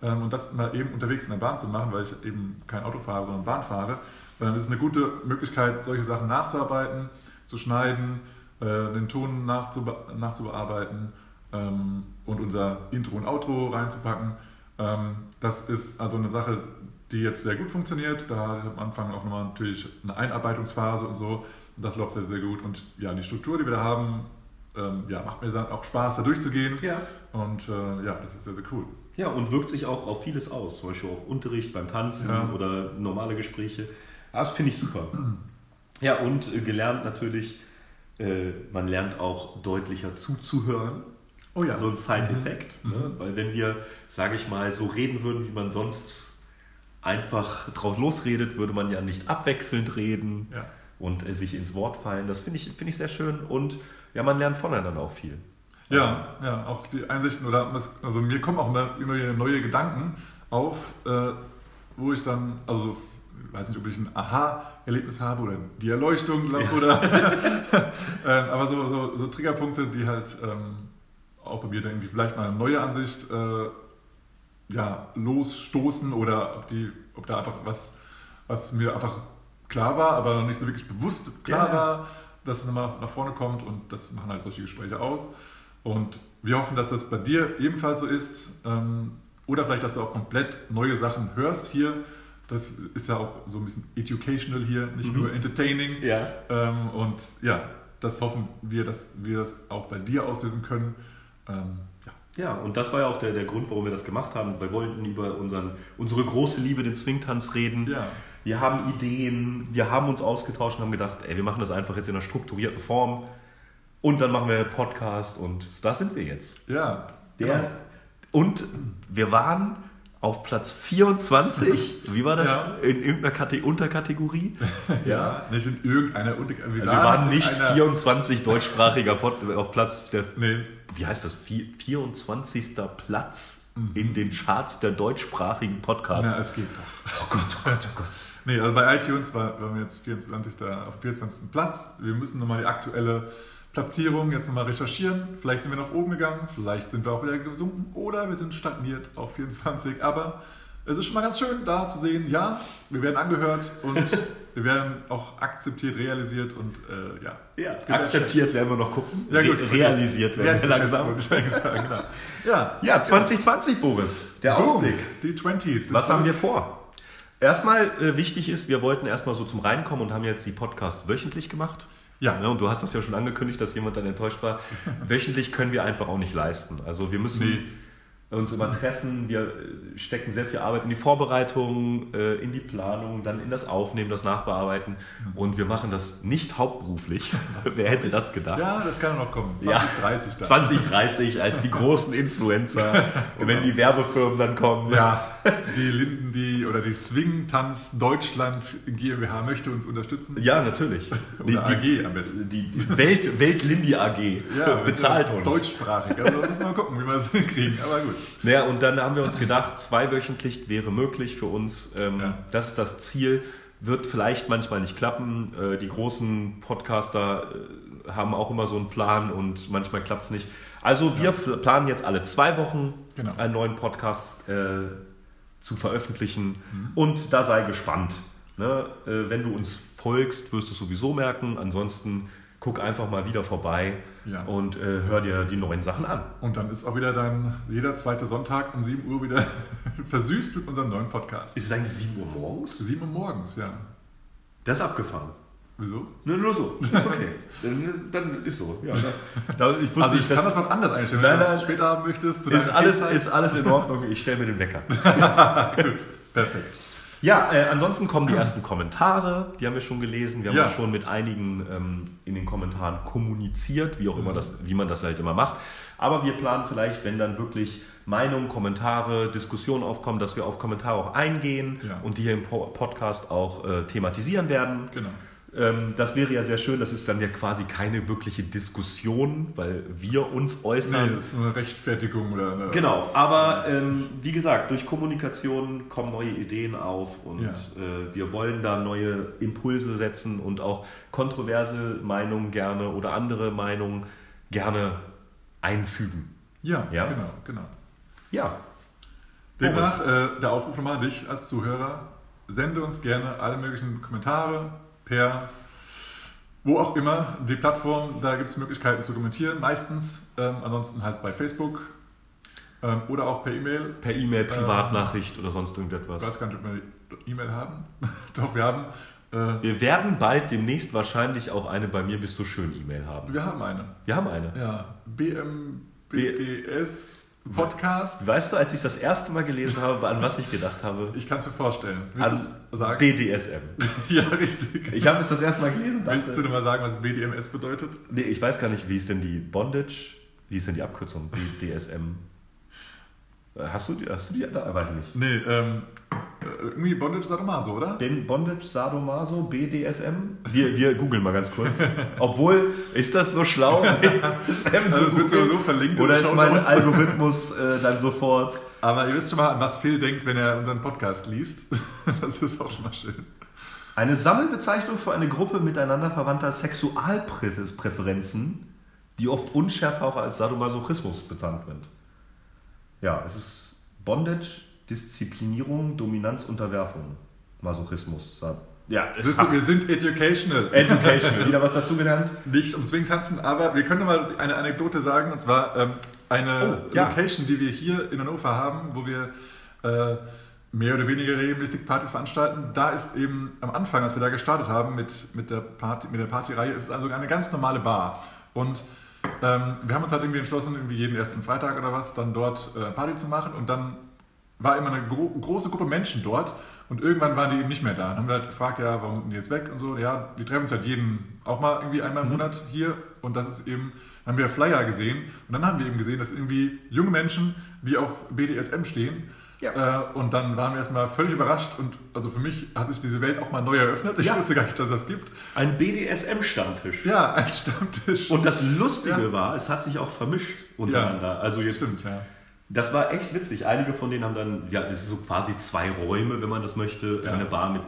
Ähm, und das mal eben unterwegs in der Bahn zu machen, weil ich eben kein Auto fahre, sondern Bahn fahre, ähm, ist eine gute Möglichkeit, solche Sachen nachzuarbeiten, zu schneiden, äh, den Ton nachzube nachzubearbeiten ähm, und unser Intro und Outro reinzupacken. Ähm, das ist also eine Sache, die jetzt sehr gut funktioniert. Da am Anfang auch nochmal natürlich eine Einarbeitungsphase und so. Und das läuft sehr, sehr gut. Und ja, die Struktur, die wir da haben, ähm, ja, macht mir dann auch Spaß, da durchzugehen. Ja. Und äh, ja, das ist sehr, sehr cool. Ja, und wirkt sich auch auf vieles aus, zum Beispiel auf Unterricht beim Tanzen Ja. oder normale Gespräche. Ja, Das finde ich super. Ja, und äh, gelernt natürlich, äh, man lernt auch deutlicher zuzuhören. Oh ja. So ein Side-Effekt. Ne? Weil wenn wir, sage ich mal, so reden würden, wie man sonst einfach drauf losredet, würde man ja nicht abwechselnd reden Ja. und äh, sich ins Wort fallen. Das finde ich, finde ich sehr schön und ja, man lernt voneinander auch viel. Ja, ja, auch die Einsichten oder also mir kommen auch immer, immer wieder neue Gedanken auf, äh, wo ich dann, also ich weiß nicht, ob ich ein Aha-Erlebnis habe oder die Erleuchtung oder ähm, aber so, so, so Triggerpunkte, die halt ähm, auch bei mir dann irgendwie vielleicht mal eine neue Ansicht äh, ja, losstoßen oder ob, die, ob da einfach was, was mir einfach klar war, aber noch nicht so wirklich bewusst klar Ja. war, dass es nochmal nach vorne kommt und das machen halt solche Gespräche aus. Und wir hoffen, dass das bei dir ebenfalls so ist ähm, oder vielleicht, dass du auch komplett neue Sachen hörst hier. Das ist ja auch so ein bisschen educational hier, nicht Mhm. nur entertaining. Ja. Ähm, und ja, das hoffen wir, dass wir das auch bei dir auslösen können. Ja. Und das war ja auch der, der Grund, warum wir das gemacht haben. Wir wollten über unseren, unsere große Liebe, den Swingtanz, reden. Ja. Wir haben Ideen, wir haben uns ausgetauscht und haben gedacht, ey, wir machen das einfach jetzt in einer strukturierten Form. Und dann machen wir Podcast und da sind wir jetzt. Ja, Der genau. ist, und wir waren auf Platz 24. Wie war das? Ja. In irgendeiner Kate Unterkategorie? ja, nicht in irgendeiner Unter Also wir waren nicht 24 deutschsprachiger Pod auf Platz der. Nee, Wie heißt das? Vi- 24. Platz in den Charts der deutschsprachigen Podcasts. Na, es geht doch. oh Gott, oh Gott, oh Gott. Nee, also bei iTunes war, waren wir jetzt 24. auf 24. Platz. Wir müssen nochmal die aktuelle Platzierung jetzt nochmal recherchieren. Vielleicht sind wir nach oben gegangen, vielleicht sind wir auch wieder gesunken oder wir sind stagniert auf 24. Aber es ist schon mal ganz schön da zu sehen, ja, wir werden angehört und wir werden auch akzeptiert, realisiert und äh, ja. Ja, akzeptiert werden wir noch gucken. Ja, gut. Re realisiert werden wir langsam. Sagen, genau. ja. Ja, 2020, Boris. Der Boom, Ausblick. Die 20s. Was haben wir vor? Erstmal äh, wichtig ist, wir wollten erstmal so zum Reinkommen und haben jetzt die Podcasts wöchentlich gemacht. Ja. Ne, und du hast das ja schon angekündigt, dass jemand dann enttäuscht war. wöchentlich können wir einfach auch nicht leisten. Also wir müssen Nee. Uns immer treffen. Wir äh, stecken sehr viel Arbeit in die Vorbereitung, äh, in die Planung, dann in das Aufnehmen, das Nachbearbeiten. Und wir machen das nicht hauptberuflich. Wer hätte das gedacht? Ja, das kann noch kommen. Ja. 2030 dann. 2030 als die großen Influencer, wenn die Werbefirmen dann kommen. Ja, die Linden, die oder die Swing Tanz Deutschland GmbH möchte uns unterstützen. Ja, natürlich. Die, Oder die, AG am besten. die, die Welt, Weltlindi AG bezahlt uns. Deutschsprachig. Also müssen wir mal gucken, wie wir das hinkriegen. Aber gut. Naja, und dann haben wir uns gedacht, zweiwöchentlich wäre möglich für uns. Ähm, Ja. Das ist das Ziel. Wird vielleicht manchmal nicht klappen. Äh, die großen Podcaster äh, haben auch immer so einen Plan und manchmal klappt es nicht. Also wir f- planen jetzt alle zwei Wochen Genau. einen neuen Podcast äh, zu veröffentlichen. Mhm. Und da sei gespannt. Ne? Äh, wenn du uns folgst, wirst du es sowieso merken. Ansonsten guck einfach mal wieder vorbei Ja. und äh, hör dir die neuen Sachen an. Und dann ist auch wieder dann jeder zweite Sonntag um 7 Uhr wieder versüßt mit unserem neuen Podcast. Ist es eigentlich 7 Uhr morgens? 7 Uhr morgens, ja. Das ist abgefahren. Wieso? Nur, nur so. Ist okay. dann, dann ist so. Ja, da, da, ich wusste Also ich nicht, kann das das was anders einstellen. Wenn du das später haben möchtest, ist alles, Kindheit. ist alles in Ordnung. Ich stelle mir den Wecker. Gut, perfekt. Ja, äh, ansonsten kommen die ersten Kommentare. Die haben wir schon gelesen. Wir haben Ja. auch schon mit einigen ähm, in den Kommentaren kommuniziert, wie auch immer das, wie man das halt immer macht. Aber wir planen vielleicht, wenn dann wirklich Meinungen, Kommentare, Diskussionen aufkommen, dass wir auf Kommentare auch eingehen Ja. und die hier im Po- Podcast auch äh, thematisieren werden. Genau. Ähm, das wäre ja sehr schön. Das ist dann ja quasi keine wirkliche Diskussion, weil wir uns äußern. Nee, das ist eine Rechtfertigung oder eine Genau, aber ähm, wie gesagt, durch Kommunikation kommen neue Ideen auf und Ja. äh, wir wollen da neue Impulse setzen und auch kontroverse Meinungen gerne oder andere Meinungen gerne einfügen. Ja, Ja? genau, genau. Ja, Demnach äh, der Aufruf nochmal an dich als Zuhörer. Sende uns gerne alle möglichen Kommentare per wo auch immer. Die Plattform, da gibt es Möglichkeiten zu kommentieren, meistens. Ähm, ansonsten halt bei Facebook ähm, oder auch per E-Mail. per E-Mail, Privatnachricht oder sonst Ich irgendetwas. weiß gar nicht, ob wir E-Mail haben. Doch, wir haben. Äh, Wir werden bald demnächst wahrscheinlich auch eine bei mir bist du schön E-Mail haben. wir haben eine. Wir haben eine. Ja, BMBDS Podcast. Weißt du, als ich das erste Mal gelesen habe, an was ich gedacht habe? Ich kann es mir vorstellen. An Willst es sagen? BDSM. ja, richtig. Ich habe es das erste Mal gelesen. dachte- Willst du dir mal sagen, was BDMS bedeutet? Nee, ich weiß gar nicht, wie ist denn die Bondage? Wie ist denn die Abkürzung? BDSM? Äh, Hast du die? Hast du die? Da, weiß ich nicht. Nee, ähm, äh, irgendwie Bondage Sadomaso, oder? Den Bondage Sadomaso BDSM? Wir, wir googeln mal ganz kurz. Obwohl, ist das so schlau? BDSM Also es wird sowieso verlinkt. in Oder ist mein. Algorithmus äh, dann sofort? Aber ihr wisst schon mal, an was Phil denkt, wenn er unseren Podcast liest. das ist auch schon mal schön. Eine Sammelbezeichnung für eine Gruppe miteinander verwandter Sexualpräferenzen, die oft unschärfer auch als Sadomasochismus bezeichnet wird. Ja, es ist Bondage, Disziplinierung, Dominanz, Unterwerfung. Masochismus. Ja, Siehst du, wir sind educational. Education. Wieder was dazugelernt? Nicht um Swing tanzen, aber wir können mal eine Anekdote sagen. Und zwar ähm, eine Oh, ja. Location, die wir hier in Hannover haben, wo wir äh, mehr oder weniger regelmäßig Partys veranstalten. Da ist eben am Anfang, als wir da gestartet haben mit, mit der Party, mit der Partyreihe, ist es also eine ganz normale Bar. Und ähm, wir haben uns halt irgendwie entschlossen, irgendwie jeden ersten Freitag oder was, dann dort äh, Party zu machen. Und dann war immer eine gro große Gruppe Menschen dort und irgendwann waren die eben nicht mehr da. Dann haben wir halt gefragt, ja, warum sind die jetzt weg und so. Ja, die treffen uns halt jeden, auch mal irgendwie einmal im Monat hier und das ist eben, dann haben wir Flyer gesehen und dann haben wir eben gesehen, dass irgendwie junge Menschen, die auf BDSM stehen, Ja. äh, und dann waren wir erstmal völlig überrascht und also für mich hat sich diese Welt auch mal neu eröffnet. Ich Ja. wusste gar nicht, dass das gibt. Ein BDSM-Stammtisch. Ja, ein Stammtisch. Und das Lustige Ja. war, es hat sich auch vermischt untereinander. Also jetzt Stimmt, ja. Das war echt witzig. Einige von denen haben dann, ja, das ist so quasi zwei Räume, wenn man das möchte, Ja. eine Bar mit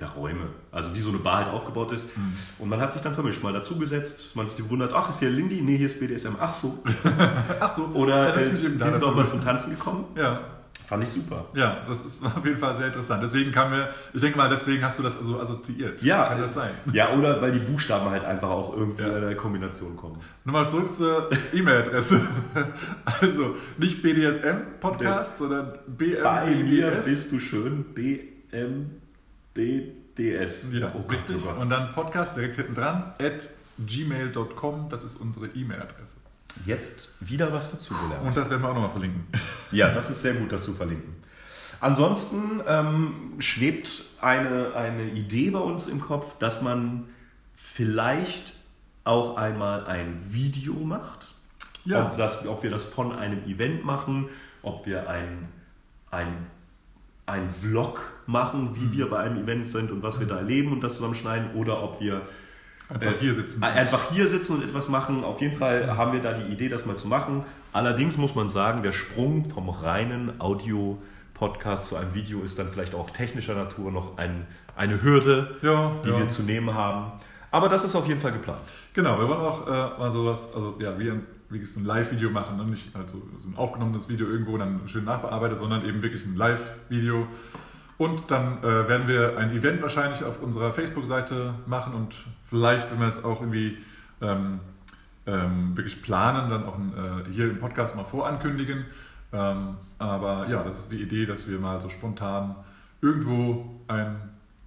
der Räume. Also wie so eine Bar halt aufgebaut ist. Mhm. Und man hat sich dann vermischt, mal dazugesetzt, man hat sich gewundert, ach, ist hier Lindy? Nee, hier ist BDSM. Ach so. Ach so, Oder äh, die sind auch mal zum Tanzen gekommen. Ja, Fand ich super. ja, das ist auf jeden Fall sehr interessant. Deswegen kam mir, ich denke mal, deswegen hast du das so assoziiert. Ja, Kann das sein? Ja, oder weil die Buchstaben halt einfach auch irgendwie Ja. in einer Kombination kommen. Nochmal zurück zur E-Mail-Adresse. Also nicht BDSM-Podcast, sondern Bei mir BMBDS. bist du schön. BMBDS. Ja, oh Gott, richtig. oh. Und dann Podcast direkt hinten dran, at gmail.com, das ist unsere E-Mail-Adresse. Jetzt wieder was dazugelernt. Und das werden wir auch nochmal verlinken. Ja, das ist sehr gut, das zu verlinken. Ansonsten ähm, schwebt eine, eine Idee bei uns im Kopf, dass man vielleicht auch einmal ein Video macht. Ja. Ob, das, ob wir das von einem Event machen, ob wir ein, ein, ein Vlog machen, wie wir bei einem Event sind und was wir da erleben und das zusammenschneiden, oder ob wir Einfach Äh, hier sitzen. Einfach hier sitzen und etwas machen. Auf jeden Fall haben wir da die Idee, das mal zu machen. Allerdings muss man sagen, der Sprung vom reinen Audio-Podcast zu einem Video ist dann vielleicht auch technischer Natur noch ein, eine Hürde, Ja, die ja. wir zu nehmen haben. Aber das ist auf jeden Fall geplant. Genau, wir wollen auch äh, mal sowas, also ja, wie ein, so ein Live-Video machen, ne? nicht also so ein aufgenommenes Video irgendwo dann schön nachbearbeitet, sondern eben wirklich ein Live-Video. Und dann äh, werden wir ein Event wahrscheinlich auf unserer Facebook-Seite machen und vielleicht, wenn wir es auch irgendwie ähm, ähm, wirklich planen, dann auch äh, hier im Podcast mal vorankündigen. Ähm, aber ja, das ist die Idee, dass wir mal so spontan irgendwo einen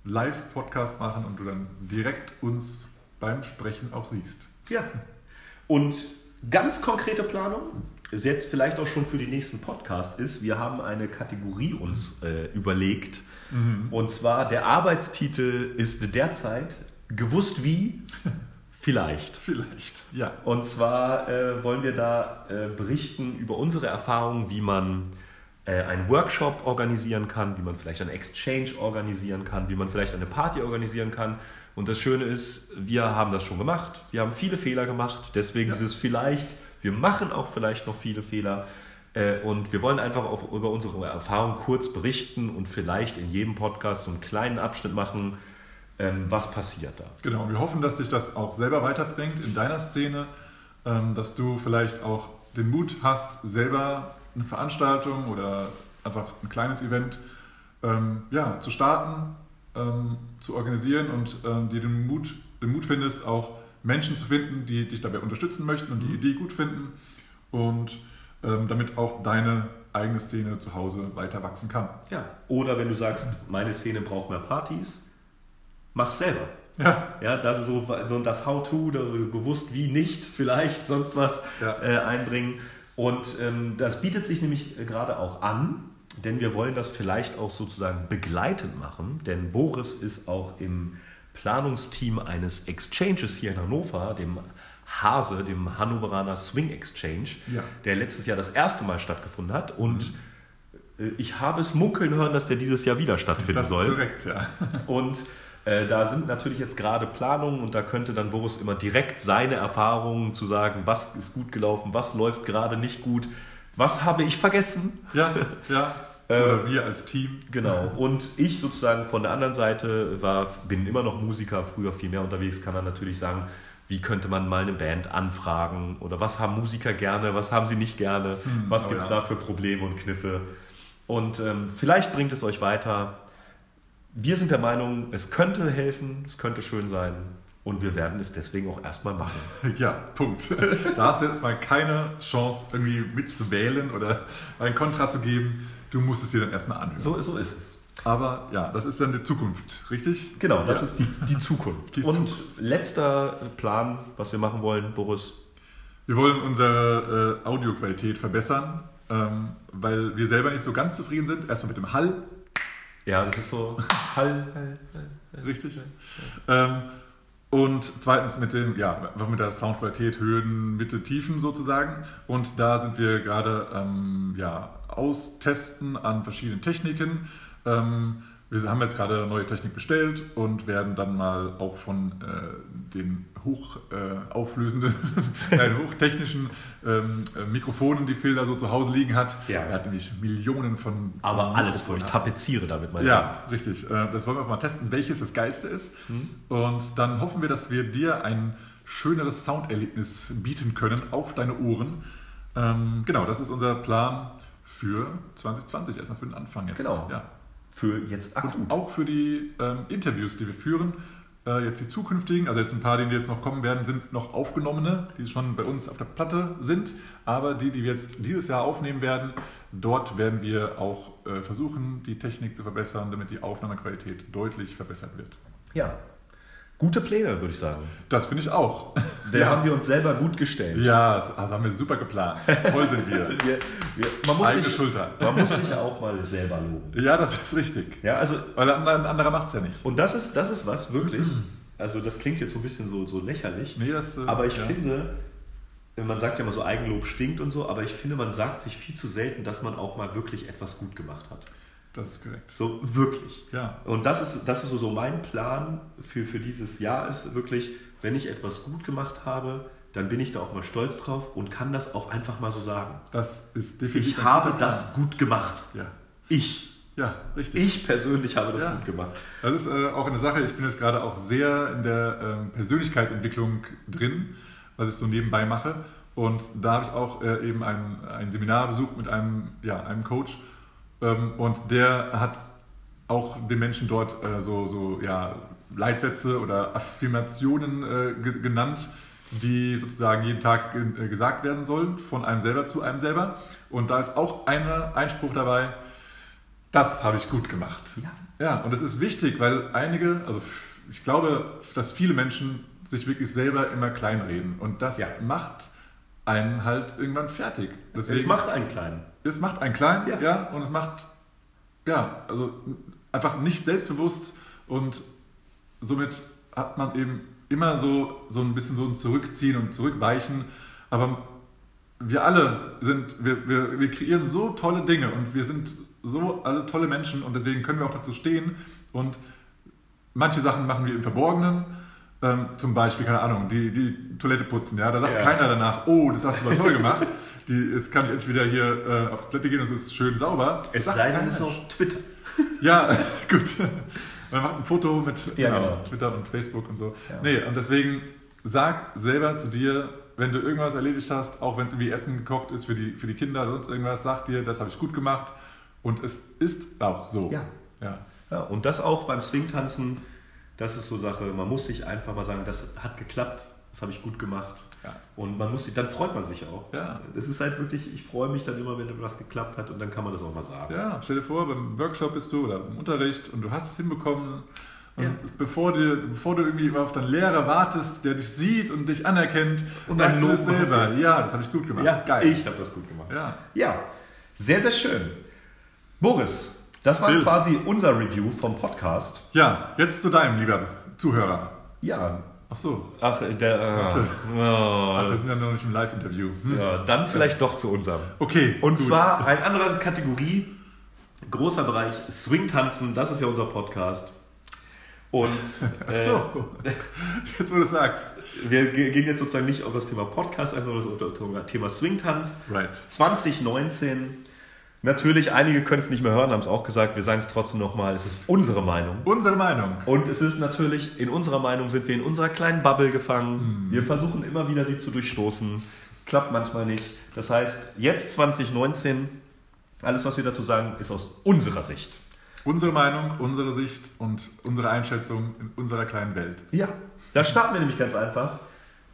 Live-Podcast machen und du dann direkt uns beim Sprechen auch siehst. Ja. Und ganz konkrete Planung, jetzt vielleicht auch schon für die nächsten Podcast ist, wir haben eine Kategorie uns äh, überlegt. Und zwar der Arbeitstitel ist derzeit gewusst wie, vielleicht. Vielleicht, ja. Und zwar äh, wollen wir da äh, berichten über unsere Erfahrungen, wie man äh, einen Workshop organisieren kann, wie man vielleicht einen Exchange organisieren kann, wie man vielleicht eine Party organisieren kann. Und das Schöne ist, wir haben das schon gemacht. Wir haben viele Fehler gemacht. Deswegen Ja. dieses vielleicht. Wir machen auch vielleicht noch viele Fehler. Äh, Und wir wollen einfach auf, über unsere Erfahrung kurz berichten und vielleicht in jedem Podcast so einen kleinen Abschnitt machen, ähm, was passiert da. Genau, wir hoffen, dass dich das auch selber weiterbringt in deiner Szene, ähm, dass du vielleicht auch den Mut hast, selber eine Veranstaltung oder einfach ein kleines Event ähm, ja, zu starten, ähm, zu organisieren und ähm, dir den Mut, den Mut findest, auch Menschen zu finden, die dich dabei unterstützen möchten und die Idee gut finden und ähm, damit auch deine eigene Szene zu Hause weiter wachsen kann. Ja. Oder wenn du sagst, meine Szene braucht mehr Partys, mach's selber. Ja, Ja, das ist so, so das How-To, da gewusst wie nicht, vielleicht sonst was Ja. äh, einbringen. Und ähm, das bietet sich nämlich äh, gerade auch an, denn wir wollen das vielleicht auch sozusagen begleitend machen, denn Boris ist auch im Planungsteam eines Exchanges hier in Hannover, dem Hase, dem Hannoveraner Swing Exchange, Ja. der letztes Jahr das erste Mal stattgefunden hat und äh, ich habe es munkeln hören, dass der dieses Jahr wieder stattfinden das soll. ist korrekt, ja. Und äh, da sind natürlich jetzt gerade Planungen und da könnte dann Boris immer direkt seine Erfahrungen zu sagen, was ist gut gelaufen, was läuft gerade nicht gut, was habe ich vergessen. Ja, ja. Oder wir als Team. Genau. Und ich sozusagen von der anderen Seite war, bin immer noch Musiker, früher viel mehr unterwegs, kann dann natürlich sagen, wie könnte man mal eine Band anfragen oder was haben Musiker gerne, was haben sie nicht gerne, was oh gibt es ja. da für Probleme und Kniffe. Und ähm, vielleicht bringt es euch weiter. Wir sind der Meinung, es könnte helfen, es könnte schön sein und wir werden es deswegen auch erstmal machen. Ja, Punkt. Da hast du jetzt mal keine Chance, irgendwie mitzuwählen oder ein Kontra zu geben. Du musst es dir dann erstmal anhören. So, so ist es. Aber ja, das ist dann die Zukunft, richtig? Genau, das ja. ist die, die Zukunft. Die und Zukunft. letzter Plan, was wir machen wollen, Boris. Wir wollen unsere äh, Audioqualität verbessern, ähm, weil wir selber nicht so ganz zufrieden sind. Erstmal mit dem Hall, Ja, das ist so Hall, Hall, Hall. richtig? Ähm, und zweitens mit dem, ja, einfach mit der Soundqualität, Höhen, Mitte, Tiefen sozusagen. Und da sind wir gerade ähm, ja, austesten an verschiedenen Techniken. Ähm, wir haben jetzt gerade neue Technik bestellt und werden dann mal auch von äh, den hochauflösenden, äh, hochtechnischen ähm, äh, Mikrofonen, die Phil da so zu Hause liegen hat. Ja. Er hat nämlich Millionen von. Aber von alles voll. Ich tapeziere damit meine Ja, richtig. Äh, Das wollen wir auch mal testen, welches das geilste ist. Und dann hoffen wir, dass wir dir ein schöneres Sounderlebnis bieten können auf deine Ohren. Ähm, genau, das ist unser Plan für 2020, erstmal für den Anfang jetzt. Genau. Ja. Für jetzt akut. Und auch für die ähm, Interviews, die wir führen. Äh, jetzt die zukünftigen, also jetzt ein paar, die jetzt noch kommen werden, sind noch aufgenommene, die schon bei uns auf der Platte sind. Aber die, die wir jetzt dieses Jahr aufnehmen werden, dort werden wir auch äh, versuchen, die Technik zu verbessern, damit die Aufnahmequalität deutlich verbessert wird. Ja. Gute Pläne, würde ich sagen. Das finde ich auch. Der haben wir uns selber gut gestellt. Ja, also haben wir super geplant. Toll sind wir. Wir, wir, man, muss Eigene sich, Schulter. man muss sich ja auch mal selber loben. Ja, das ist richtig. Ja, also, Weil ein anderer, ein anderer macht es ja nicht. und das ist, das ist was wirklich. Also, das klingt jetzt so ein bisschen so, so lächerlich. Nee, das, äh, Aber ich ja. finde, man sagt ja immer so, Eigenlob stinkt und so, aber ich finde, man sagt sich viel zu selten, dass man auch mal wirklich etwas gut gemacht hat. Das ist korrekt. So wirklich. Ja. Und das ist, das ist so, so mein Plan für, für dieses Jahr ist wirklich, wenn ich etwas gut gemacht habe, dann bin ich da auch mal stolz drauf und kann das auch einfach mal so sagen. Das ist definitiv. Ich habe das gut gemacht. Ja. Ich. Ja, richtig. Ich persönlich habe das Ja. gut gemacht. Das ist äh, auch eine Sache, ich bin jetzt gerade auch sehr in der ähm, Persönlichkeitsentwicklung drin, was ich so nebenbei mache. Und da habe ich auch äh, eben ein, ein Seminar besucht mit einem, ja, einem Coach. Ähm, und der hat auch den Menschen dort äh, so, so ja, Leitsätze oder Affirmationen äh, ge genannt, die sozusagen jeden Tag äh, gesagt werden sollen, von einem selber zu einem selber. Und da ist auch einer Einspruch dabei, das habe ich gut gemacht. Ja. Ja, und das ist wichtig, weil einige, also ich glaube, dass viele Menschen sich wirklich selber immer kleinreden. Und das Ja. macht einen halt irgendwann fertig. Es macht einen kleinen. es macht einen klein, Ja. ja. und es macht, ja, also einfach nicht selbstbewusst und somit hat man eben immer so, so ein bisschen so ein Zurückziehen und Zurückweichen. Aber wir alle sind, wir, wir, wir kreieren so tolle Dinge und wir sind so alle tolle Menschen und deswegen können wir auch dazu stehen und manche Sachen machen wir im Verborgenen. Ähm, zum Beispiel, keine Ahnung, die, die Toilette putzen, ja, da sagt Ja. keiner danach, oh, das hast du aber toll gemacht. Die, jetzt kann ich entweder hier äh, auf die Toilette gehen und es ist schön sauber. Es Sagt sei denn, es ist auf Twitter. Ja, gut. Man macht ein Foto mit Ja, genau. Twitter und Facebook und so. Ja. Nee, und deswegen sag selber zu dir, wenn du irgendwas erledigt hast, auch wenn es irgendwie Essen gekocht ist für die, für die Kinder oder sonst irgendwas, sag dir, das habe ich gut gemacht. Und es ist auch so. Ja. ja. Ja, und das auch beim Swingtanzen, das ist so Sache, man muss sich einfach mal sagen, das hat geklappt, das habe ich gut gemacht. Ja. Und man muss sich, dann freut man sich auch. Ja. Das ist halt wirklich, ich freue mich dann immer, wenn was geklappt hat und dann kann man das auch mal sagen. Ja, stell dir vor, beim Workshop bist du oder im Unterricht und du hast es hinbekommen. Und Ja. bevor, dir, bevor du irgendwie immer auf deinen Lehrer wartest, der dich sieht und dich anerkennt, Und dann du es selber. Ja, das habe ich gut gemacht. Ja, geil. ich habe das gut gemacht. Ja. Ja, sehr, sehr schön. Boris, das war Phil. quasi unser Review vom Podcast. ja, jetzt zu deinem, lieber Zuhörer. Ja, Ach so. ach, der, Warte. äh, Ach, wir oh, sind ja noch nicht im Live-Interview. Hm. ja, dann vielleicht doch zu unserem. Okay. Und gut. zwar eine andere Kategorie, großer Bereich, Swing-Tanzen, das ist ja unser Podcast. Und Ach äh, so. Jetzt, wo du es sagst. wir ge- gehen jetzt sozusagen nicht auf das Thema Podcast ein, sondern auf das Thema Swing-Tanz. Right. 2019. Natürlich, einige können es nicht mehr hören, haben es auch gesagt. Wir sagen es trotzdem nochmal. Es ist unsere Meinung. Unsere Meinung. Und es ist natürlich, in unserer Meinung sind wir in unserer kleinen Bubble gefangen. Wir versuchen immer wieder, sie zu durchstoßen. Klappt manchmal nicht. Das heißt, jetzt 2019, alles, was wir dazu sagen, ist aus unserer Sicht. Unsere Meinung, unsere Sicht und unsere Einschätzung in unserer kleinen Welt. Ja. Da starten wir nämlich ganz einfach.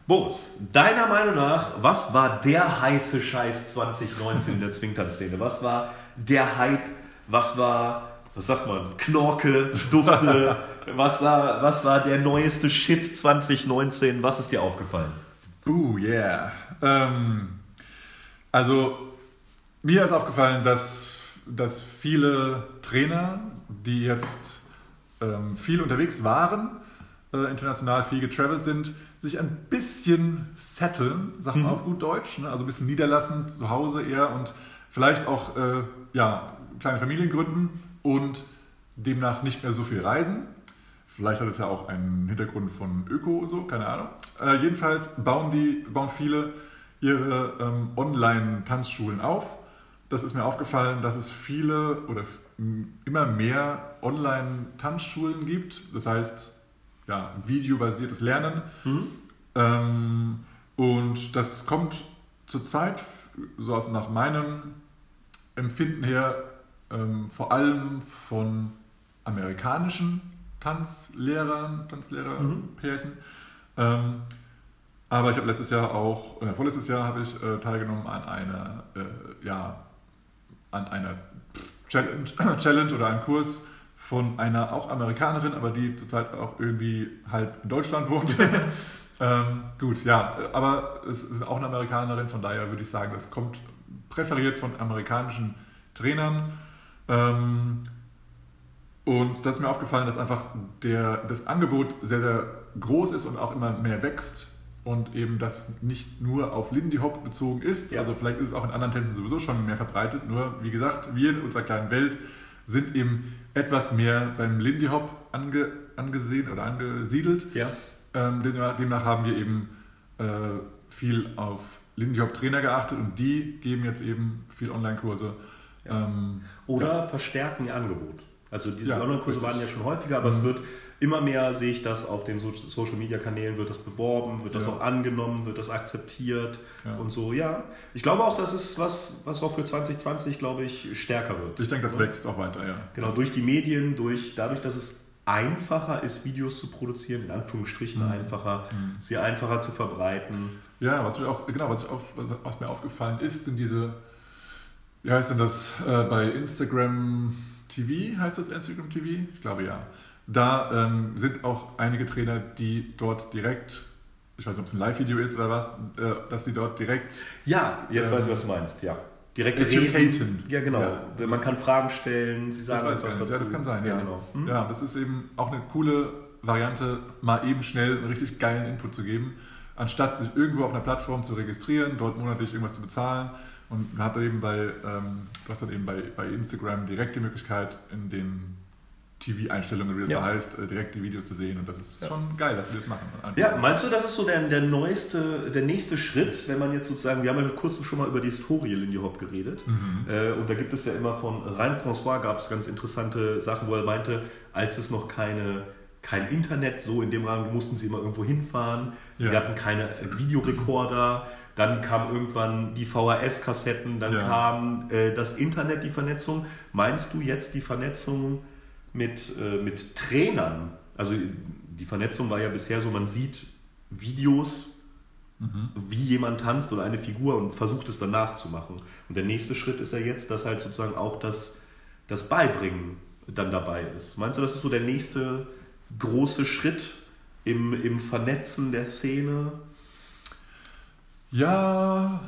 Boris, deiner Meinung nach, was war der heiße Scheiß 2019 in der Zwingtanzszene? Was war der Hype? Was war, was sagt man, Knorke, Dufte? was, war, was war der neueste Shit 2019? Was ist dir aufgefallen? Ooh, yeah. Ähm, also, mir ist aufgefallen, dass, dass viele Trainer, die jetzt ähm, viel unterwegs waren, äh, international viel getravelt sind, sich ein bisschen setteln, sagt man auf gut Deutsch, ne? also ein bisschen niederlassen, zu Hause eher und vielleicht auch äh, ja, kleine Familien gründen und demnach nicht mehr so viel reisen. Vielleicht hat es ja auch einen Hintergrund von Öko und so, keine Ahnung. Äh, jedenfalls bauen, die, bauen viele ihre ähm, Online-Tanzschulen auf. Das ist mir aufgefallen, dass es viele oder immer mehr Online-Tanzschulen gibt. Das heißt, ja, videobasiertes Lernen. Mhm. Ähm, und das kommt zurzeit, so aus, nach meinem Empfinden her, ähm, vor allem von amerikanischen Tanzlehrern, Tanzlehrerpärchen. Mhm. Ähm, aber ich habe letztes Jahr auch, äh, vorletztes Jahr habe ich äh, teilgenommen an einer, äh, ja, an einer Challenge, Challenge oder einem Kurs von einer auch Amerikanerin, aber die zurzeit auch irgendwie halb in Deutschland wohnt. ähm, gut, ja, aber es ist auch eine Amerikanerin, von daher würde ich sagen, das kommt präferiert von amerikanischen Trainern. Ähm, und da ist mir aufgefallen, dass einfach der, das Angebot sehr, sehr groß ist und auch immer mehr wächst und eben das nicht nur auf Lindy Hop bezogen ist. Ja. Also vielleicht ist es auch in anderen Tänzen sowieso schon mehr verbreitet. Nur, wie gesagt, wir in unserer kleinen Welt sind eben etwas mehr beim Lindy Hop ange, angesehen oder angesiedelt. Ja. Ähm, demnach haben wir eben äh, viel auf Lindy Hop Trainer geachtet und die geben jetzt eben viel Online-Kurse. Ja. Ähm, oder ja. verstärken ihr Angebot. Also die, die Online-Kurse waren ja schon häufiger, aber mhm. es wird immer mehr sehe ich das auf den Social Media Kanälen, wird das beworben, wird das ja. auch angenommen, wird das akzeptiert ja. und so, ja. Ich glaube auch, das ist was, was auch für 2020, glaube ich, stärker wird. Ich denke, das wächst auch weiter, ja. Genau, durch die Medien, durch, dadurch, dass es einfacher ist, Videos zu produzieren, in Anführungsstrichen mhm. einfacher, mhm. sie einfacher zu verbreiten. Ja, was mir auch, genau, was, auf, was mir aufgefallen ist, sind diese, wie heißt denn das, äh, bei Instagram TV, heißt das Instagram TV? Ich glaube ja da ähm, sind auch einige Trainer, die dort direkt, ich weiß nicht, ob es ein Live-Video ist oder was, äh, dass sie dort direkt. Ja, jetzt ähm, weiß ich, was du meinst, ja. Direkt educaten. Ja, genau. Ja. Man kann Fragen stellen, sie sagen das was dazu. Ja, das kann sein, ja. ja. Genau. Hm? Ja, das ist eben auch eine coole Variante, mal eben schnell einen richtig geilen Input zu geben, anstatt sich irgendwo auf einer Plattform zu registrieren, dort monatlich irgendwas zu bezahlen. Und man hat eben bei, ähm, du hast dann eben bei, bei Instagram direkt die Möglichkeit, in den TV-Einstellungen, wie das ja. da heißt, äh, direkt die Videos zu sehen. Und das ist ja. schon geil, dass sie das machen. Ja, meinst du, das ist so der, der, neueste, der nächste Schritt, wenn man jetzt sozusagen, wir haben ja kurz schon mal über die Historie Lindy Hop geredet. Mhm. Äh, und da gibt es ja immer von Rein François gab es ganz interessante Sachen, wo er meinte, als es noch keine kein Internet, so in dem Rahmen mussten sie immer irgendwo hinfahren. Ja. Sie hatten keine Videorekorder. Dann kamen irgendwann die VHS-Kassetten, dann ja. kam äh, das Internet, die Vernetzung. Meinst du jetzt die Vernetzung mit, äh, mit Trainern. Also die Vernetzung war ja bisher so, man sieht Videos, mhm. wie jemand tanzt oder eine Figur und versucht es dann nachzumachen. Und der nächste Schritt ist ja jetzt, dass halt sozusagen auch das, das Beibringen dann dabei ist. Meinst du, das ist so der nächste große Schritt im, im Vernetzen der Szene? Ja,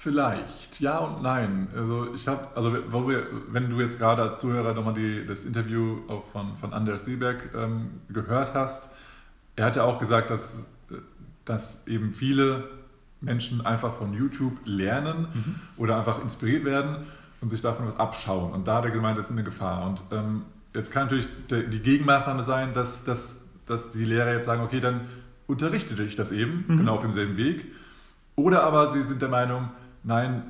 Vielleicht, ja und nein. Also ich habe, also wo wir, wenn du jetzt gerade als Zuhörer nochmal die, das Interview auch von, von Anders Seeberg ähm, gehört hast, er hat ja auch gesagt, dass, dass eben viele Menschen einfach von YouTube lernen mhm. oder einfach inspiriert werden und sich davon was abschauen. Und da hat er gemeint, das ist eine Gefahr. Und ähm, jetzt kann natürlich die Gegenmaßnahme sein, dass, dass, dass die Lehrer jetzt sagen, okay, dann unterrichte dich das eben, mhm. genau auf demselben Weg. Oder aber sie sind der Meinung, Nein,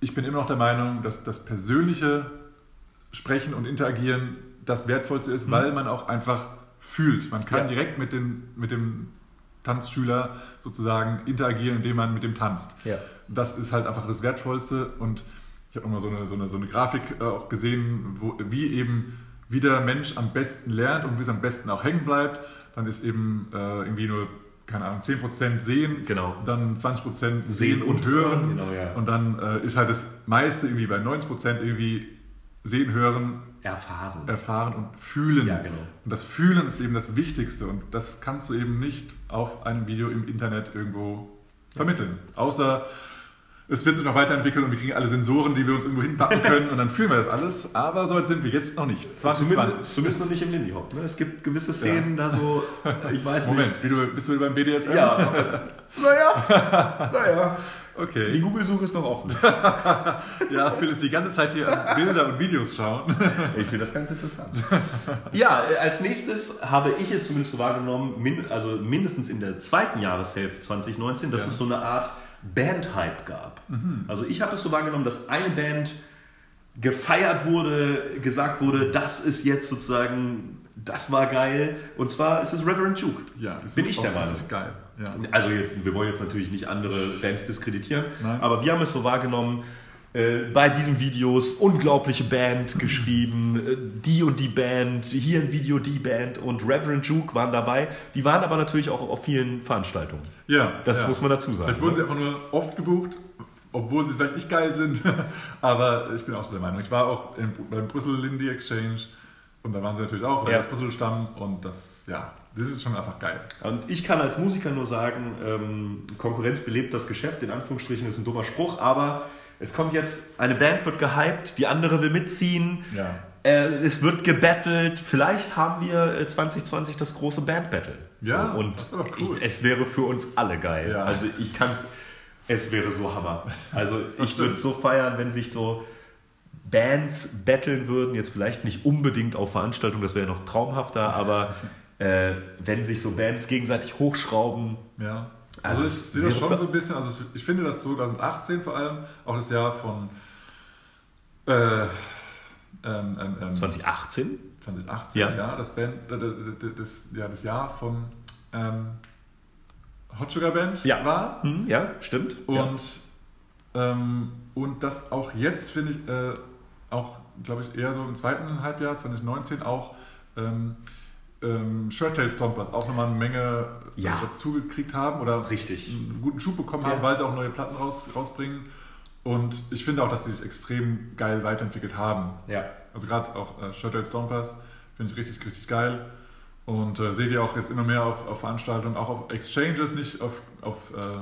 ich bin immer noch der Meinung, dass das persönliche Sprechen und Interagieren das Wertvollste ist, mhm. weil man auch einfach fühlt. Man kann ja. direkt mit, den, mit dem Tanzschüler sozusagen interagieren, indem man mit dem tanzt. Ja. Das ist halt einfach das Wertvollste und ich habe nochmal so eine, so, eine, so eine Grafik äh, auch gesehen, wo, wie eben wie der Mensch am besten lernt und wie es am besten auch hängen bleibt. Dann ist eben äh, irgendwie nur keine Ahnung, 10% sehen, genau. dann 20% sehen, sehen und, und hören. Genau, ja. Und dann äh, ist halt das meiste irgendwie bei 90% irgendwie sehen, hören, erfahren. erfahren und fühlen. Ja, genau. Und das Fühlen ist eben das Wichtigste und das kannst du eben nicht auf einem Video im Internet irgendwo vermitteln. Außer es wird sich noch weiterentwickeln und wir kriegen alle Sensoren, die wir uns irgendwo hinpacken können und dann fühlen wir das alles. Aber soweit sind wir jetzt noch nicht. 2020. Zumindest, zumindest noch nicht im Lindy Hop. Ne? Es gibt gewisse Szenen ja. da so, ich weiß Moment, nicht. Moment, bist du beim BDSM? Ja. naja, naja. Okay. Die Google-Suche ist noch offen. ja, ich will es die ganze Zeit hier Bilder und Videos schauen. Ich finde das ganz interessant. ja, äh, als nächstes habe ich es zumindest so wahrgenommen, also mindestens in der zweiten Jahreshälfte 2019, dass ja. es so eine Art Band-Hype gab. Mhm. Also ich habe es so wahrgenommen, dass eine Band gefeiert wurde, gesagt wurde, das ist jetzt sozusagen, das war geil. Und zwar ist es Reverend Juke. Ja, bin ich der Meinung. geil. Ja. Also jetzt, wir wollen jetzt natürlich nicht andere Bands diskreditieren, Nein. aber wir haben es so wahrgenommen, bei diesen Videos unglaubliche Band geschrieben, äh, die und die Band, hier ein Video, die Band und Reverend Juke waren dabei. Die waren aber natürlich auch auf vielen Veranstaltungen. Ja. Das ja. muss man dazu sagen. Vielleicht wurden sie einfach nur oft gebucht, obwohl sie vielleicht nicht geil sind. aber ich bin auch so der Meinung. Ich war auch in, beim Brüssel Lindy Exchange und da waren sie natürlich auch, weil ja. das Brüssel stammen und das, ja, das ist schon einfach geil. Und ich kann als Musiker nur sagen, ähm, Konkurrenz belebt das Geschäft, in Anführungsstrichen ist ein dummer Spruch, aber es kommt jetzt, eine Band wird gehypt, die andere will mitziehen. Ja. Äh, es wird gebettelt. Vielleicht haben wir 2020 äh, das große Band-Battle. Ja, so, und cool. ich, es wäre für uns alle geil. Ja. Also ich kann es, es wäre so Hammer. Also ich würde so feiern, wenn sich so Bands betteln würden. Jetzt vielleicht nicht unbedingt auf Veranstaltungen, das wäre noch traumhafter, aber äh, wenn sich so Bands gegenseitig hochschrauben. Ja. Also, ich sehe das schon so ein bisschen, also ich finde das 2018 vor allem, auch das Jahr von äh, ähm, ähm, 2018? Ähm, 2018, ja, ja das, Band, das, ja, das Jahr von ähm, Hot Sugar Band ja. war. Mhm, ja, stimmt. Und, ja. Ähm, und das auch jetzt, finde ich, äh, auch, glaube ich, eher so im zweiten Halbjahr 2019 auch ähm, ähm, Shirtail Stompers auch nochmal eine Menge äh, ja. dazu gekriegt haben oder Richtig. einen guten Schub bekommen haben, weil sie auch neue Platten raus, rausbringen. Und ich finde auch, dass sie sich extrem geil weiterentwickelt haben. Ja. Also gerade auch äh, Shirtail Stompers finde ich richtig, richtig geil. Und äh, sehe die auch jetzt immer mehr auf, auf Veranstaltungen, auch auf Exchanges, nicht auf, auf äh,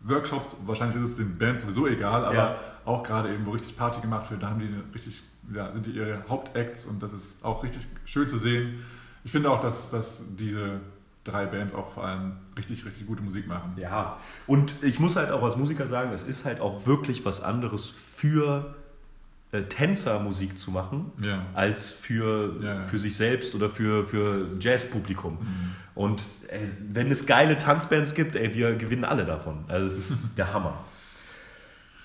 Workshops. Wahrscheinlich ist es den Bands sowieso egal, aber ja. auch gerade eben, wo richtig Party gemacht wird, da haben die richtig, ja, sind die ihre Hauptacts und das ist auch richtig schön zu sehen ich finde auch, dass, dass diese drei Bands auch vor allem richtig, richtig gute Musik machen. Ja, und ich muss halt auch als Musiker sagen, es ist halt auch wirklich was anderes für äh, Tänzermusik zu machen, ja. als für, ja, ja. für sich selbst oder für, für Jazzpublikum. Mhm. Und äh, wenn es geile Tanzbands gibt, ey, wir gewinnen alle davon. Also es ist der Hammer.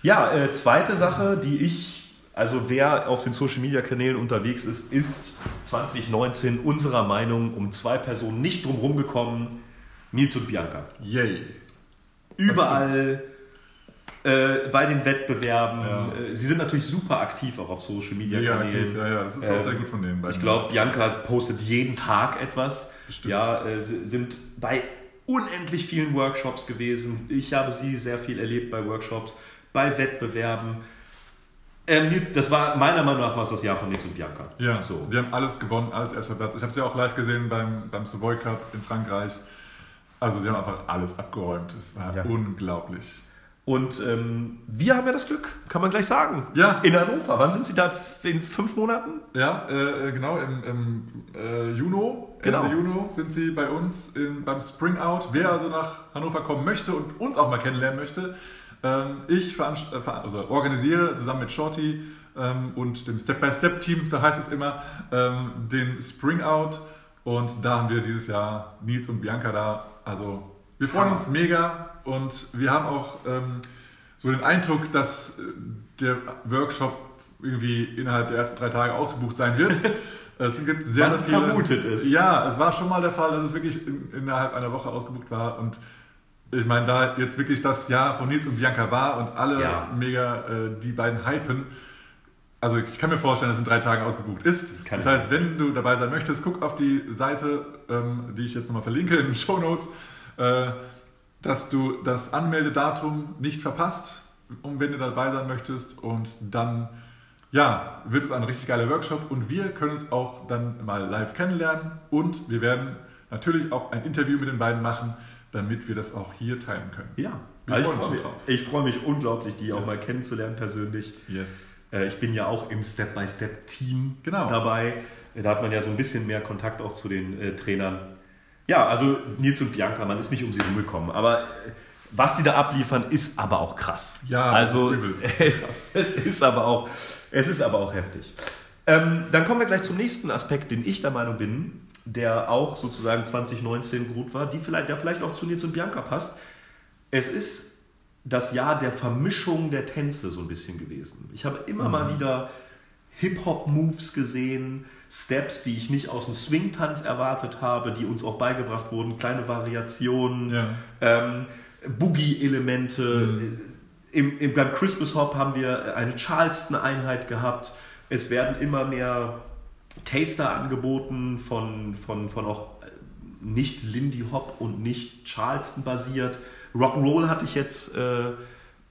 Ja, äh, zweite Sache, die ich also wer auf den Social-Media-Kanälen unterwegs ist, ist 2019 unserer Meinung um zwei Personen nicht drum gekommen. Nils und Bianca. Yay. Überall äh, bei den Wettbewerben. Ja. Äh, sie sind natürlich super aktiv auch auf Social-Media-Kanälen. Ja, ja, ja, das ist auch sehr gut von denen. Ich glaube, Bianca postet jeden Tag etwas. Bestimmt. Ja, äh, sind bei unendlich vielen Workshops gewesen. Ich habe sie sehr viel erlebt bei Workshops, bei Wettbewerben. Ähm, das war meiner Meinung nach was das Jahr von Nils und Bianca. Ja, so. die haben alles gewonnen, alles erster Platz. Ich habe sie auch live gesehen beim, beim Savoy Cup in Frankreich. Also sie haben einfach alles abgeräumt. Es war ja. unglaublich. Und ähm, wir haben ja das Glück, kann man gleich sagen. Ja. In Hannover. Wann sind Sie da? In fünf Monaten? Ja, äh, genau, im, im äh, Juni. Genau. Ende Juni sind Sie bei uns in, beim Spring Out. Wer also nach Hannover kommen möchte und uns auch mal kennenlernen möchte, ich äh, also organisiere zusammen mit Shorty ähm, und dem Step-by-Step-Team, so heißt es immer, ähm, den Spring Out. Und da haben wir dieses Jahr Nils und Bianca da. Also wir freuen uns mega und wir haben auch so den Eindruck, dass äh, der Workshop irgendwie innerhalb der ersten drei Tage ausgebucht sein wird. Es gibt sehr, Man sehr viele. vermutet es. Ja, es war schon mal der Fall, dass es wirklich in, innerhalb einer Woche ausgebucht war und ich meine, da jetzt wirklich das Jahr von Nils und Bianca war und alle ja. mega äh, die beiden hypen, also ich kann mir vorstellen, dass in drei Tagen ausgebucht ist. Kann das heißt, wenn du dabei sein möchtest, guck auf die Seite, ähm, die ich jetzt nochmal verlinke in den Show Notes, äh, dass du das Anmeldedatum nicht verpasst, um wenn du dabei sein möchtest. Und dann ja, wird es ein richtig geiler Workshop und wir können uns auch dann mal live kennenlernen und wir werden natürlich auch ein Interview mit den beiden machen damit wir das auch hier teilen können. Ja. Wir Also freuen ich freue mich, ich freue mich unglaublich, die auch mal kennenzulernen persönlich. Yes. Äh, Ich bin ja auch im Step-by-Step-Team Genau. dabei. Da hat man ja so ein bisschen mehr Kontakt auch zu den äh, Trainern. Ja, also Nils und Bianca, man ist nicht um sie rumgekommen. Aber äh, was die da abliefern, ist aber auch krass. Ja, also das ist es ist aber auch, es ist aber auch heftig. Ähm, dann kommen wir gleich zum nächsten Aspekt, den ich der Meinung bin, der auch sozusagen 2019 gut war, die vielleicht, der vielleicht auch zu Nils und Bianca passt. Es ist das Jahr der Vermischung der Tänze so ein bisschen gewesen. Ich habe immer mal wieder Hip-Hop-Moves gesehen, Steps, die ich nicht aus dem Swing-Tanz erwartet habe, die uns auch beigebracht wurden, kleine Variationen, Ja. ähm, Boogie-Elemente. Im, im, beim Christmas Hop haben wir eine Charleston-Einheit gehabt. Es werden immer mehr Taster angeboten von, von, von auch nicht Lindy Hop und nicht Charleston basiert. Rock'n'Roll hatte ich jetzt äh,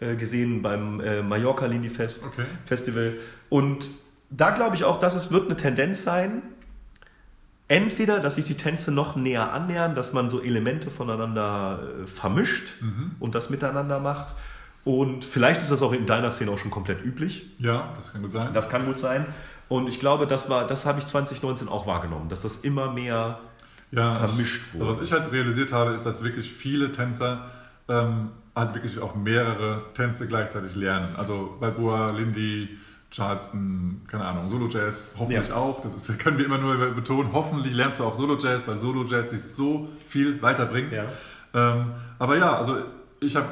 äh, gesehen beim äh, Mallorca Lindy Fest Okay. Festival. Und da glaube ich auch, dass es wird eine Tendenz sein, entweder, dass sich die Tänze noch näher annähern, dass man so Elemente voneinander äh, vermischt und das miteinander macht. Und vielleicht ist das auch in deiner Szene auch schon komplett üblich. Ja, das kann gut sein. Das kann gut sein. Und ich glaube, das war, das habe ich 2019 auch wahrgenommen, dass das immer mehr ja, vermischt also wurde. was ich halt realisiert habe, ist, dass wirklich viele Tänzer ähm, halt wirklich auch mehrere Tänze gleichzeitig lernen. Also Balboa, Lindy, Charleston, keine Ahnung, Solo-Jazz, hoffentlich Ja. auch. Das ist, können wir immer nur betonen. Hoffentlich lernst du auch Solo-Jazz, weil Solo-Jazz dich so viel weiterbringt. Ja. Ähm, aber ja, also ich habe,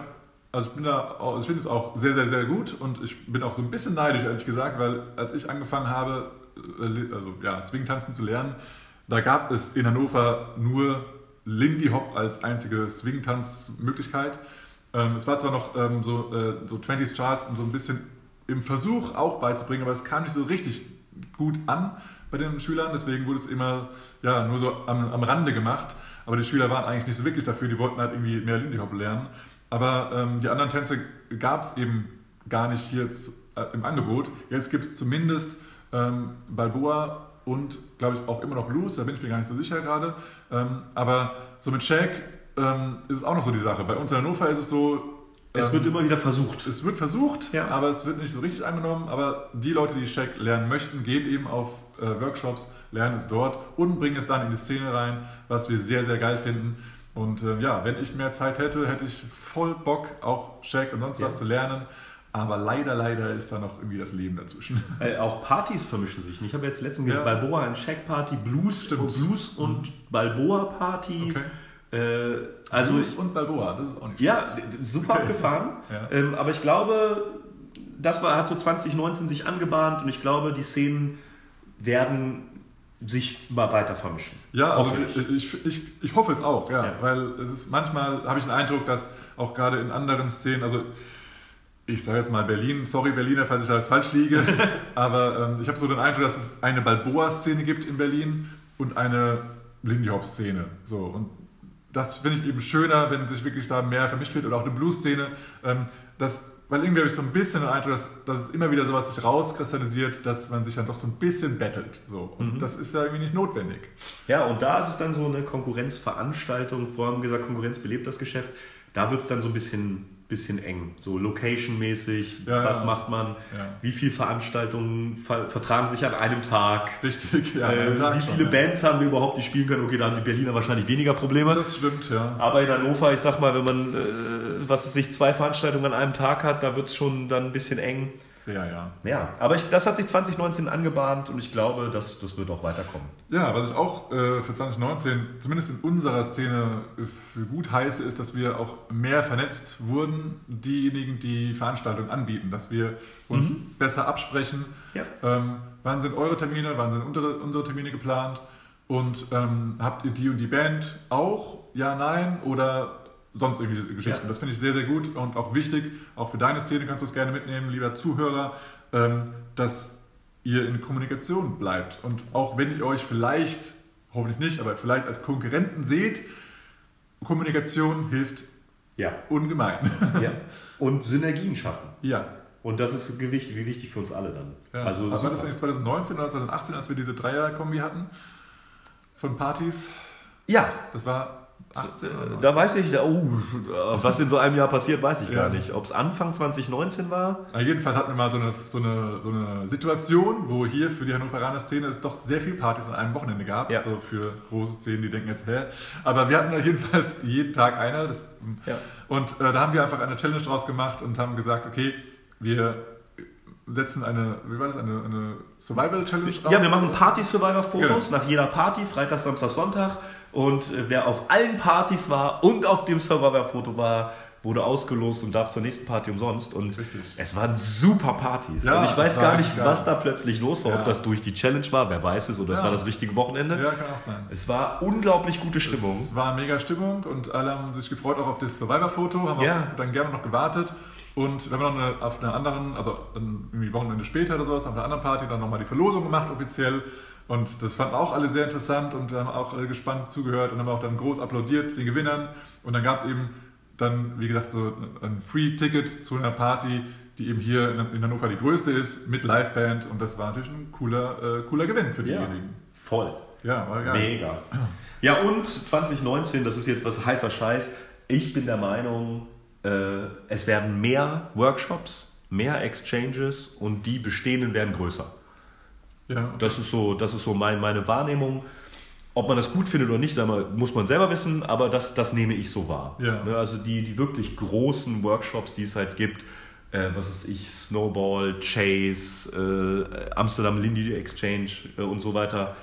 also ich bin da, auch- ich finde es auch sehr, sehr, sehr gut und ich bin auch so ein bisschen neidisch, ehrlich gesagt, weil als ich angefangen habe, äh, also ja, Swing-Tanzen zu lernen, da gab es in Hannover nur Lindy Hop als einzige Swing-Tanzmöglichkeit. Ähm, es war zwar noch ähm, so, äh, so 20s Charts und so ein bisschen im Versuch auch beizubringen, aber es kam nicht so richtig gut an bei den Schülern, deswegen wurde es immer ja, nur so am, am Rande gemacht. Aber die Schüler waren eigentlich nicht so wirklich dafür, die wollten halt irgendwie mehr Lindy Hop lernen. Aber ähm, die anderen Tänze gab es eben gar nicht hier zu, äh, im Angebot. Jetzt gibt es zumindest ähm, Balboa und, glaube ich, auch immer noch Blues, da bin ich mir gar nicht so sicher gerade. Ähm, aber so mit Shake ähm, ist es auch noch so die Sache. Bei uns in Hannover ist es so, Es ähm, wird immer wieder versucht. es wird versucht, Ja. aber es wird nicht so richtig angenommen. Aber die Leute, die Shaq lernen möchten, gehen eben auf äh, Workshops, lernen es dort und bringen es dann in die Szene rein, was wir sehr, sehr geil finden. Und ähm, ja, wenn ich mehr Zeit hätte, hätte ich voll Bock, auch Shaq und sonst Ja. was zu lernen. Aber leider, leider ist da noch irgendwie das Leben dazwischen. Äh, auch Partys vermischen sich. Ich habe jetzt letztens Ja. Balboa und Shaq Party, Blues, Stimmt. Blues und Balboa Party. Okay. Äh, also Blues und Balboa, das ist auch nicht ja, schlecht. super abgefahren. Ja. Ähm, aber ich glaube, das war, hat so 2019 sich angebahnt und ich glaube, die Szenen werden sich mal weiter vermischen. Ja, also ich, ich, ich, ich hoffe es auch, ja, Ja. weil es ist manchmal habe ich den Eindruck, dass auch gerade in anderen Szenen, also ich sage jetzt mal Berlin, sorry Berliner, falls ich da jetzt falsch liege, aber ähm, ich habe so den Eindruck, dass es eine Balboa-Szene gibt in Berlin und eine Lindy Hop-Szene. So und das finde ich eben schöner, wenn sich wirklich da mehr vermischt wird oder auch eine Blues-Szene. Ähm, das, weil irgendwie habe ich so ein bisschen den Eindruck, dass, dass es immer wieder sowas sich rauskristallisiert, dass man sich dann doch so ein bisschen battelt. So. Und das ist ja irgendwie nicht notwendig. Ja, und da ist es dann so eine Konkurrenzveranstaltung. Vorher haben wir gesagt, Konkurrenz belebt das Geschäft. Da wird es dann so ein bisschen, bisschen eng. So location-mäßig, Ja, was ja. macht man, Ja. wie viele Veranstaltungen ver vertragen sich an einem Tag. Richtig, ja. äh, Tag wie schon, viele ja. Bands haben wir überhaupt, die spielen können? Okay, da haben die Berliner wahrscheinlich weniger Probleme. Das stimmt, ja. Aber in Hannover, ich sag mal, wenn man, äh, was es sich, zwei Veranstaltungen an einem Tag hat, da wird es schon dann ein bisschen eng. Sehr, ja. Ja, aber ich, das hat sich 2019 angebahnt und ich glaube, das, das wird auch weiterkommen. Ja, was ich auch äh, für 2019, zumindest in unserer Szene, äh, für gut heiße, ist, dass wir auch mehr vernetzt wurden, diejenigen, die Veranstaltungen anbieten, dass wir uns besser absprechen. Ja. Ähm, wann sind eure Termine, wann sind unsere, unsere Termine geplant und ähm, habt ihr die und die Band auch? Ja, nein oder sonst irgendwie Geschichten. Ja. Das finde ich sehr, sehr gut und auch wichtig. Auch für deine Szene kannst du es gerne mitnehmen, lieber Zuhörer, ähm, dass ihr in Kommunikation bleibt. Und auch wenn ihr euch vielleicht, hoffentlich nicht, aber vielleicht als Konkurrenten seht, Kommunikation hilft Ja. ungemein. ja. Und Synergien schaffen. ja. Und das ist Gewicht, wie wichtig für uns alle dann. ja. Also, war das eigentlich 2019 oder 2018, als wir diese Dreier-Kombi hatten von Partys? ja, Das war 18 oder Da weiß ich, oh, was in so einem Jahr passiert, weiß ich Ja. gar nicht. Ob es Anfang 2019 war? Ja, jedenfalls hatten wir mal so eine, so, eine, so eine Situation, wo hier für die Hannoveraner Szene es doch sehr viel Partys an einem Wochenende gab. Ja. So für große Szenen, die denken jetzt, hä? Aber wir hatten da jedenfalls jeden Tag eine. Das, Ja. Und äh, da haben wir einfach eine Challenge draus gemacht und haben gesagt, okay, wir setzen eine, wie war das, eine, eine Survival-Challenge raus. Ja, wir machen Party-Survivor-Fotos nach jeder Party, Freitag, Samstag, Sonntag. Und äh, wer auf allen Partys war und auf dem Survivor-Foto war, wurde ausgelost und darf zur nächsten Party umsonst. Und Richtig. es waren super Partys. Ja, also ich weiß gar nicht, was da plötzlich los war. Ja. Ob das durch die Challenge war, wer weiß es, oder es Ja. war das richtige Wochenende. Ja, kann auch sein. Es war unglaublich gute Stimmung. Es war mega Stimmung und alle haben sich gefreut auch auf das Survivor-Foto, haben Ja. dann gerne noch gewartet. Und dann haben wir noch auf einer anderen, also irgendwie Wochenende später oder sowas, auf einer anderen Party dann nochmal die Verlosung gemacht offiziell. Und das fanden auch alle sehr interessant und haben auch alle gespannt zugehört und haben auch dann groß applaudiert den Gewinnern. Und dann gab es eben dann, wie gesagt, so ein Free-Ticket zu einer Party, die eben hier in Hannover die größte ist, mit Liveband. Und das war natürlich ein cooler, äh, cooler Gewinn für diejenigen. Voll. Ja, war geil. Mega. Ja, und 2019, das ist jetzt was heißer Scheiß. Ich bin der Meinung, äh, es werden mehr Workshops, mehr Exchanges und die bestehenden werden größer. Ja, Das ist so, das ist so mein, meine Wahrnehmung. Ob man das gut findet oder nicht, muss man selber wissen, aber das, das nehme ich so wahr. Ja. Ne, Also die, die wirklich großen Workshops, die es halt gibt, äh, was ist ich, Snowball, Chase, äh, Amsterdam Lindy Exchange äh, und so weiter,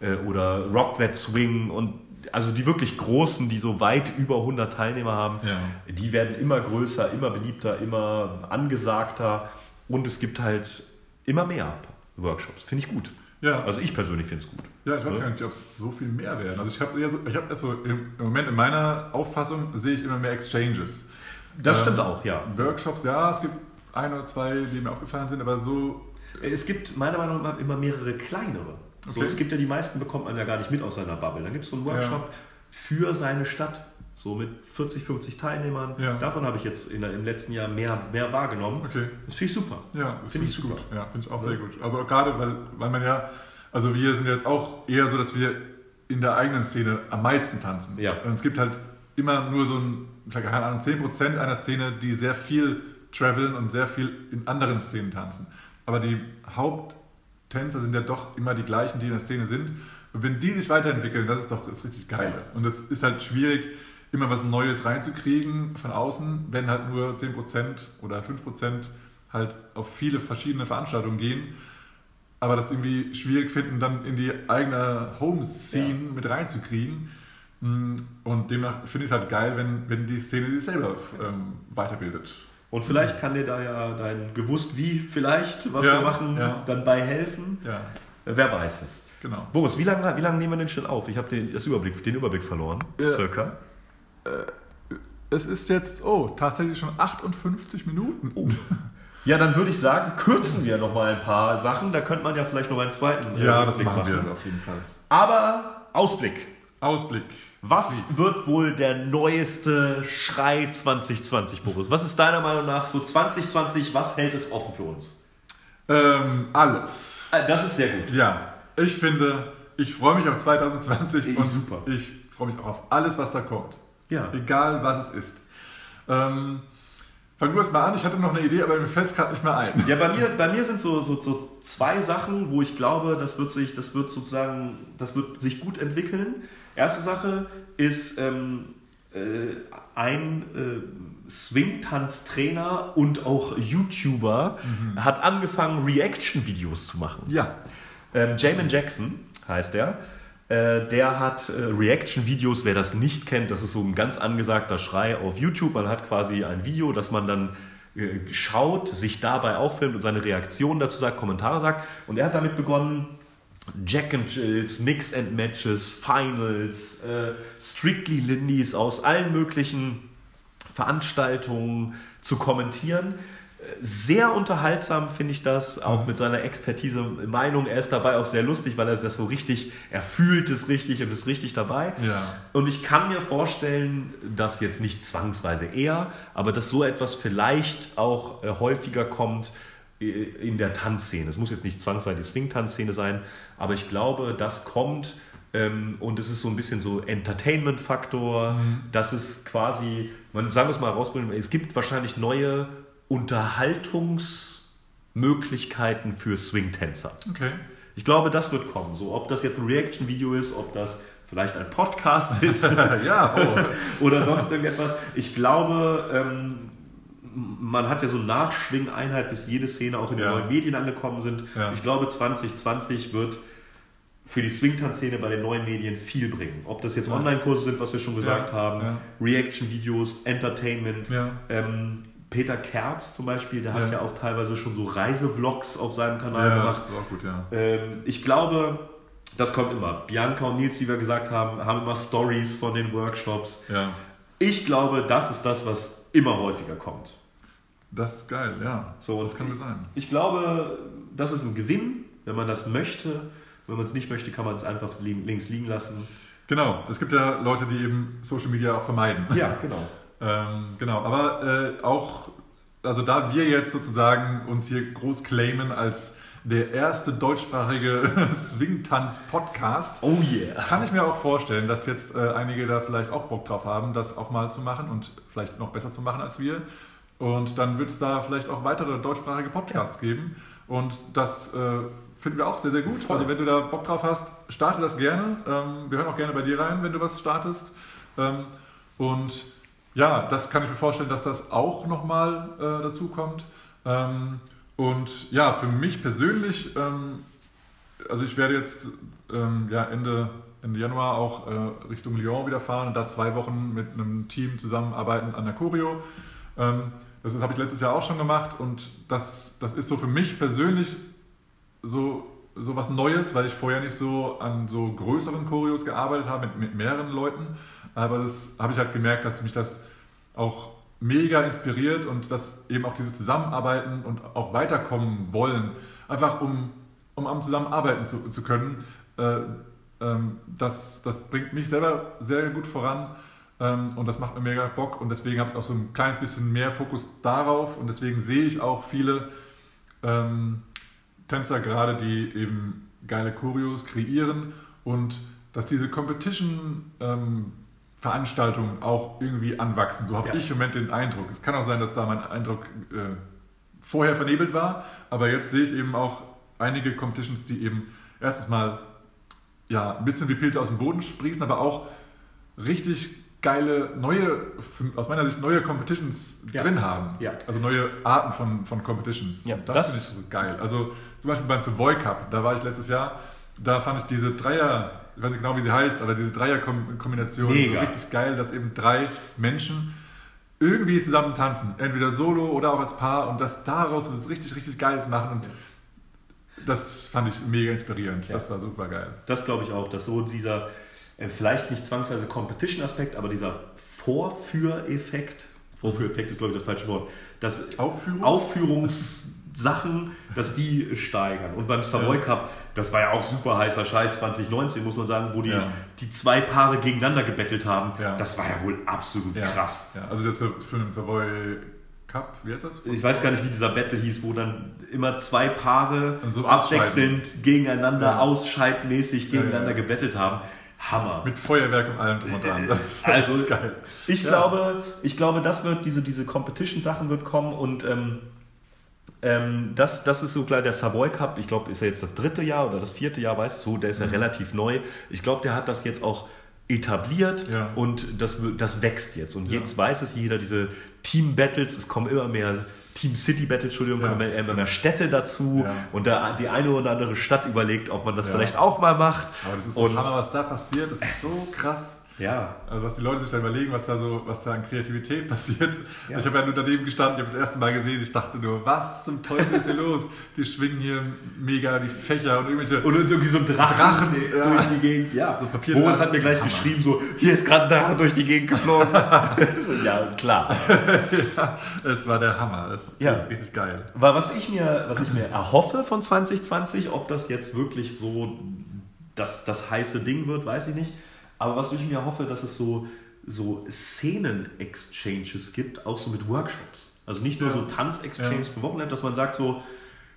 äh, oder Rock That Swing und also die wirklich großen, die so weit über 100 Teilnehmer haben, Ja. die werden immer größer, immer beliebter, immer angesagter und es gibt halt immer mehr Workshops. Finde ich gut. ja. Also ich persönlich finde es gut. Ja, ich weiß Ja. gar nicht, ob es so viel mehr werden. Also ich habe so, ich habe so im im Moment in meiner Auffassung sehe ich immer mehr Exchanges. Das Ähm, stimmt auch, ja. Workshops, ja, es gibt ein oder zwei, die mir aufgefallen sind, aber so Es gibt meiner Meinung nach immer mehrere kleinere. So, Okay. es gibt ja die meisten, bekommt man ja gar nicht mit aus seiner Bubble. Dann gibt es so einen Workshop für seine Stadt, so mit 40, 50 Teilnehmern. Ja. Davon habe ich jetzt in, im letzten Jahr mehr, mehr wahrgenommen. okay. Das finde ich super. Ja, Finde ich super. gut. Ja, finde ich auch Ja. sehr gut. Also gerade, weil, weil man ja, also wir sind jetzt auch eher so, dass wir in der eigenen Szene am meisten tanzen. Ja. Und es gibt halt immer nur so ein, keine Ahnung, 10% einer Szene, die sehr viel traveln und sehr viel in anderen Szenen tanzen. Aber die Haupttänzer sind ja doch immer die gleichen, die in der Szene sind. Und wenn die sich weiterentwickeln, das ist doch das richtig geil. Und es ist halt schwierig, immer was Neues reinzukriegen von außen, wenn halt nur 10% oder 5% halt auf viele verschiedene Veranstaltungen gehen, aber das irgendwie schwierig finden, dann in die eigene Home-Scene mit reinzukriegen. Mm, Und demnach finde ich es halt geil, wenn, wenn die Szene sich selber ähm, weiterbildet. Und vielleicht kann dir da ja dein gewusst wie vielleicht, was Ja, wir machen, ja. dann bei helfen. Ja, Wer weiß es. genau. Boris, wie lange wie lang nehmen wir denn schon auf? Ich habe den, das Überblick, den Überblick verloren. Ja. Circa. Es ist jetzt, oh, tatsächlich schon 58 Minuten. Oh. Ja, dann würde ich sagen, kürzen wir noch mal ein paar Sachen. Da könnte man ja vielleicht noch einen zweiten äh, Ja, das Rückblick machen wir auf jeden Fall. Aber Ausblick. Ausblick. Was wird wohl der neueste Schrei 2020, Boris? Was ist deiner Meinung nach so 2020, was hält es offen für uns? Ähm, alles. Äh, Das ist sehr gut. Ja, ich finde, ich freue mich auf 2020 Ich- und super. ich freue mich auch auf alles, was da kommt. Ja. Egal, was es ist. Ähm, fang du erst mal an, ich hatte noch eine Idee, aber mir fällt es gerade nicht mehr ein. Ja, bei mir, bei mir sind so, so, so zwei Sachen, wo ich glaube, das wird sich, das wird sozusagen, das wird sich gut entwickeln. Erste Sache ist ähm, äh, ein äh, Swing-Tanz-Trainer und auch YouTuber hat angefangen, Reaction-Videos zu machen. Ja. Ähm, Jamin Jackson heißt er. Äh, der hat äh, Reaction-Videos, wer das nicht kennt, das ist so ein ganz angesagter Schrei auf YouTube. Man hat quasi ein Video, das man dann äh, schaut, sich dabei auch filmt und seine Reaktion dazu sagt, Kommentare sagt. Und er hat damit begonnen, Jack and Jills, Mix and Matches, Finals, Strictly Lindies aus allen möglichen Veranstaltungen zu kommentieren. Sehr unterhaltsam finde ich das, auch mit seiner Expertise, Meinung. Er ist dabei auch sehr lustig, weil er das so richtig, er fühlt es richtig und ist richtig dabei. Ja. Und ich kann mir vorstellen, dass jetzt nicht zwangsweise er, aber dass so etwas vielleicht auch äh, häufiger kommt äh, in der Tanzszene. Es muss jetzt nicht zwangsweise die Swing-Tanzszene sein, aber ich glaube, das kommt Ähm, und es ist so ein bisschen so Entertainment-Faktor. Mhm. Das ist quasi, man sagen wir es mal rausbringen, es gibt wahrscheinlich neue Unterhaltungsmöglichkeiten für Swing-Tänzer. Okay. Ich glaube, das wird kommen. So, ob das jetzt ein Reaction-Video ist, ob das vielleicht ein Podcast ist ja, oh. oder sonst irgendetwas. Ich glaube, ähm, man hat ja so Nachschwingeinheit, bis jede Szene auch in den Ja. neuen Medien angekommen sind. Ja. Ich glaube, 2020 wird für die Swingtanz-Szene bei den neuen Medien viel bringen. Ob das jetzt. Online-Kurse sind, was wir schon gesagt Ja, haben. Reaction-Videos, Entertainment. Ähm, Peter Kerz zum Beispiel, der hat Ja. ja auch teilweise schon so Reisevlogs auf seinem Kanal Ja, gemacht. das auch gut, ja. Ähm, ich glaube, das kommt immer. Bianca und Nils, die wir gesagt haben, haben immer Stories von den Workshops. Ja, Ich glaube, das ist das, was immer häufiger kommt. das ist geil, ja. So, und das kann gut sein. Ich glaube, das ist ein Gewinn, wenn man das möchte. Wenn man es nicht möchte, kann man es einfach li- links liegen lassen. Genau, es gibt ja Leute, die eben Social Media auch vermeiden. Ja, genau. Ähm, genau, aber äh, auch, also da wir jetzt sozusagen uns hier groß claimen als der erste deutschsprachige Swingtanz-Podcast, Oh yeah. kann ich mir auch vorstellen, dass jetzt äh, einige da vielleicht auch Bock drauf haben, das auch mal zu machen und vielleicht noch besser zu machen als wir. Und dann wird es da vielleicht auch weitere deutschsprachige Podcasts geben. Und das äh, finden wir auch sehr, sehr gut. Voll. Also wenn du da Bock drauf hast, starte das gerne. Ähm, wir hören auch gerne bei dir rein, wenn du was startest. Ähm, und ja, das kann ich mir vorstellen, dass das auch nochmal äh, dazu kommt. Ähm, und ja, für mich persönlich, ähm, also ich werde jetzt ähm, ja, Ende, Ende Januar auch äh, Richtung Lyon wieder fahren und da zwei Wochen mit einem Team zusammenarbeiten an der Choreo. Ähm, das habe ich letztes Jahr auch schon gemacht und das, das ist so für mich persönlich so, so was Neues, weil ich vorher nicht so an so größeren Choreos gearbeitet habe, mit, mit mehreren Leuten. Aber das habe ich halt gemerkt, dass mich das auch mega inspiriert und dass eben auch dieses Zusammenarbeiten und auch weiterkommen wollen, einfach um, um am Zusammenarbeiten zu, zu können, äh, ähm, das, das bringt mich selber sehr gut voran ähm, und das macht mir mega Bock und deswegen habe ich auch so ein kleines bisschen mehr Fokus darauf und deswegen sehe ich auch viele ähm, Tänzer gerade, die eben geile Choreos kreieren und dass diese Competition ähm, Veranstaltungen auch irgendwie anwachsen. So habe Ja. ich im Moment den Eindruck. Es kann auch sein, dass da mein Eindruck äh, vorher vernebelt war, aber jetzt sehe ich eben auch einige Competitions, die eben erstens mal ja, ein bisschen wie Pilze aus dem Boden sprießen, aber auch richtig geile, neue, aus meiner Sicht neue Competitions Ja. drin haben. Ja. Also neue Arten von, von Competitions. Ja, das, das- finde ich so geil. Also zum Beispiel beim Savoy Cup, da war ich letztes Jahr, da fand ich diese Dreier, ich weiß nicht genau, wie sie heißt, aber diese Dreier-Kombination so richtig geil, dass eben drei Menschen irgendwie zusammen tanzen. Entweder solo oder auch als Paar und das daraus was richtig, richtig Geiles machen. Und das fand ich mega inspirierend. Das war super geil. Das glaube ich auch, dass so dieser, vielleicht nicht zwangsweise Competition-Aspekt, aber dieser Vorführeffekt, Vorführeffekt ist glaube ich das falsche Wort, dass Aufführung? Aufführungssachen, dass die steigern. Und beim Savoy Ja. Cup, das war ja auch super heißer Scheiß 2019, muss man sagen, wo die, Ja. die zwei Paare gegeneinander gebettelt haben. Ja. Das war ja wohl absolut krass. Also das für den Savoy Cup, wie heißt das? Ich weiß gar nicht, wie dieser Battle hieß, wo dann immer zwei Paare so abwechselnd gegeneinander, ausscheidmäßig gegeneinander gebettelt haben. Hammer. Mit Feuerwerk und allem drum und dran. Das ist Also, geil. Ich, Ja. glaube, ich glaube, das wird, diese, diese Competition-Sachen wird kommen und ähm, ähm, das, das ist so klar, der Savoy Cup, ich glaube, ist ja jetzt das dritte Jahr oder das vierte Jahr, weißt du, so, der ist ja Mhm. relativ neu. Ich glaube, der hat das jetzt auch etabliert Ja. und das, das wächst jetzt. Und Ja. jetzt weiß es jeder, diese Team-Battles, es kommen immer mehr Team City Battles, Entschuldigung, Ja. kommen immer mehr Städte dazu Ja. und da die eine oder andere Stadt überlegt, ob man das Ja. vielleicht auch mal macht. Aber das ist so Und- Hammer, was da passiert. Das ist so krass. Ja, Also was die Leute sich da überlegen, was da so, was da an Kreativität passiert. Ja. Ich habe ja nur daneben gestanden, ich habe das erste Mal gesehen, ich dachte nur, was zum Teufel ist hier los? Die schwingen hier mega die Fächer und irgendwelche. Und irgendwie so ein Drachen, Drachen, durch ja. die Gegend. Ja. So Papierdrachen. Boris hat mir gleich Hammer. geschrieben, so, hier ist gerade ein Drache durch die Gegend geflogen. Ja, klar. ja, es war der Hammer. Das ist Ja. richtig, richtig geil. Aber was ich, mir, was ich mir erhoffe von 2020, ob das jetzt wirklich so das, das heiße Ding wird, weiß ich nicht. Aber was ich mir hoffe, dass es so, so Szenen-Exchanges gibt, auch so mit Workshops. Also nicht nur Ja. so Tanz-Exchanges Ja. für Wochenende, dass man sagt so,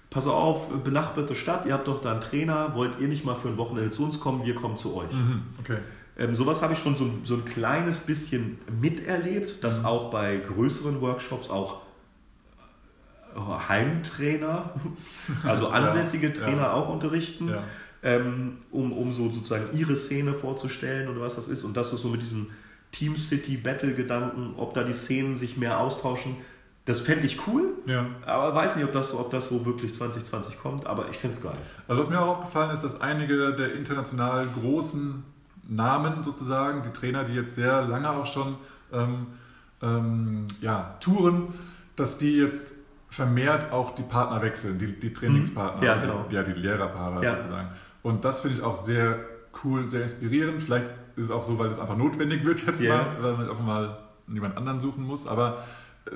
pass auf, benachbarte Stadt, ihr habt doch da einen Trainer, wollt ihr nicht mal für ein Wochenende zu uns kommen, wir kommen zu euch. Mhm. Okay. Ähm, sowas habe ich schon so, so ein kleines bisschen miterlebt, dass Mhm. auch bei größeren Workshops auch äh, Heimtrainer, also ansässige Ja, Trainer ja. auch unterrichten, Ja. Ähm, um, um so sozusagen ihre Szene vorzustellen oder was das ist. Und das ist so mit diesem Team City Battle Gedanken, ob da die Szenen sich mehr austauschen. Das fände ich cool, Ja. aber weiß nicht, ob das, ob das so wirklich 2020 kommt, aber ich finde es geil. Also was mir auch aufgefallen ist, dass einige der international großen Namen sozusagen, die Trainer, die jetzt sehr lange auch schon ähm, ähm, ja, touren, dass die jetzt vermehrt auch die Partner wechseln, die, die Trainingspartner, Mhm. Ja, genau. die, ja, die Lehrerpaare Ja. sozusagen. Und das finde ich auch sehr cool, sehr inspirierend. Vielleicht ist es auch so, weil es einfach notwendig wird jetzt Ja. mal, weil man einfach mal jemand anderen suchen muss. Aber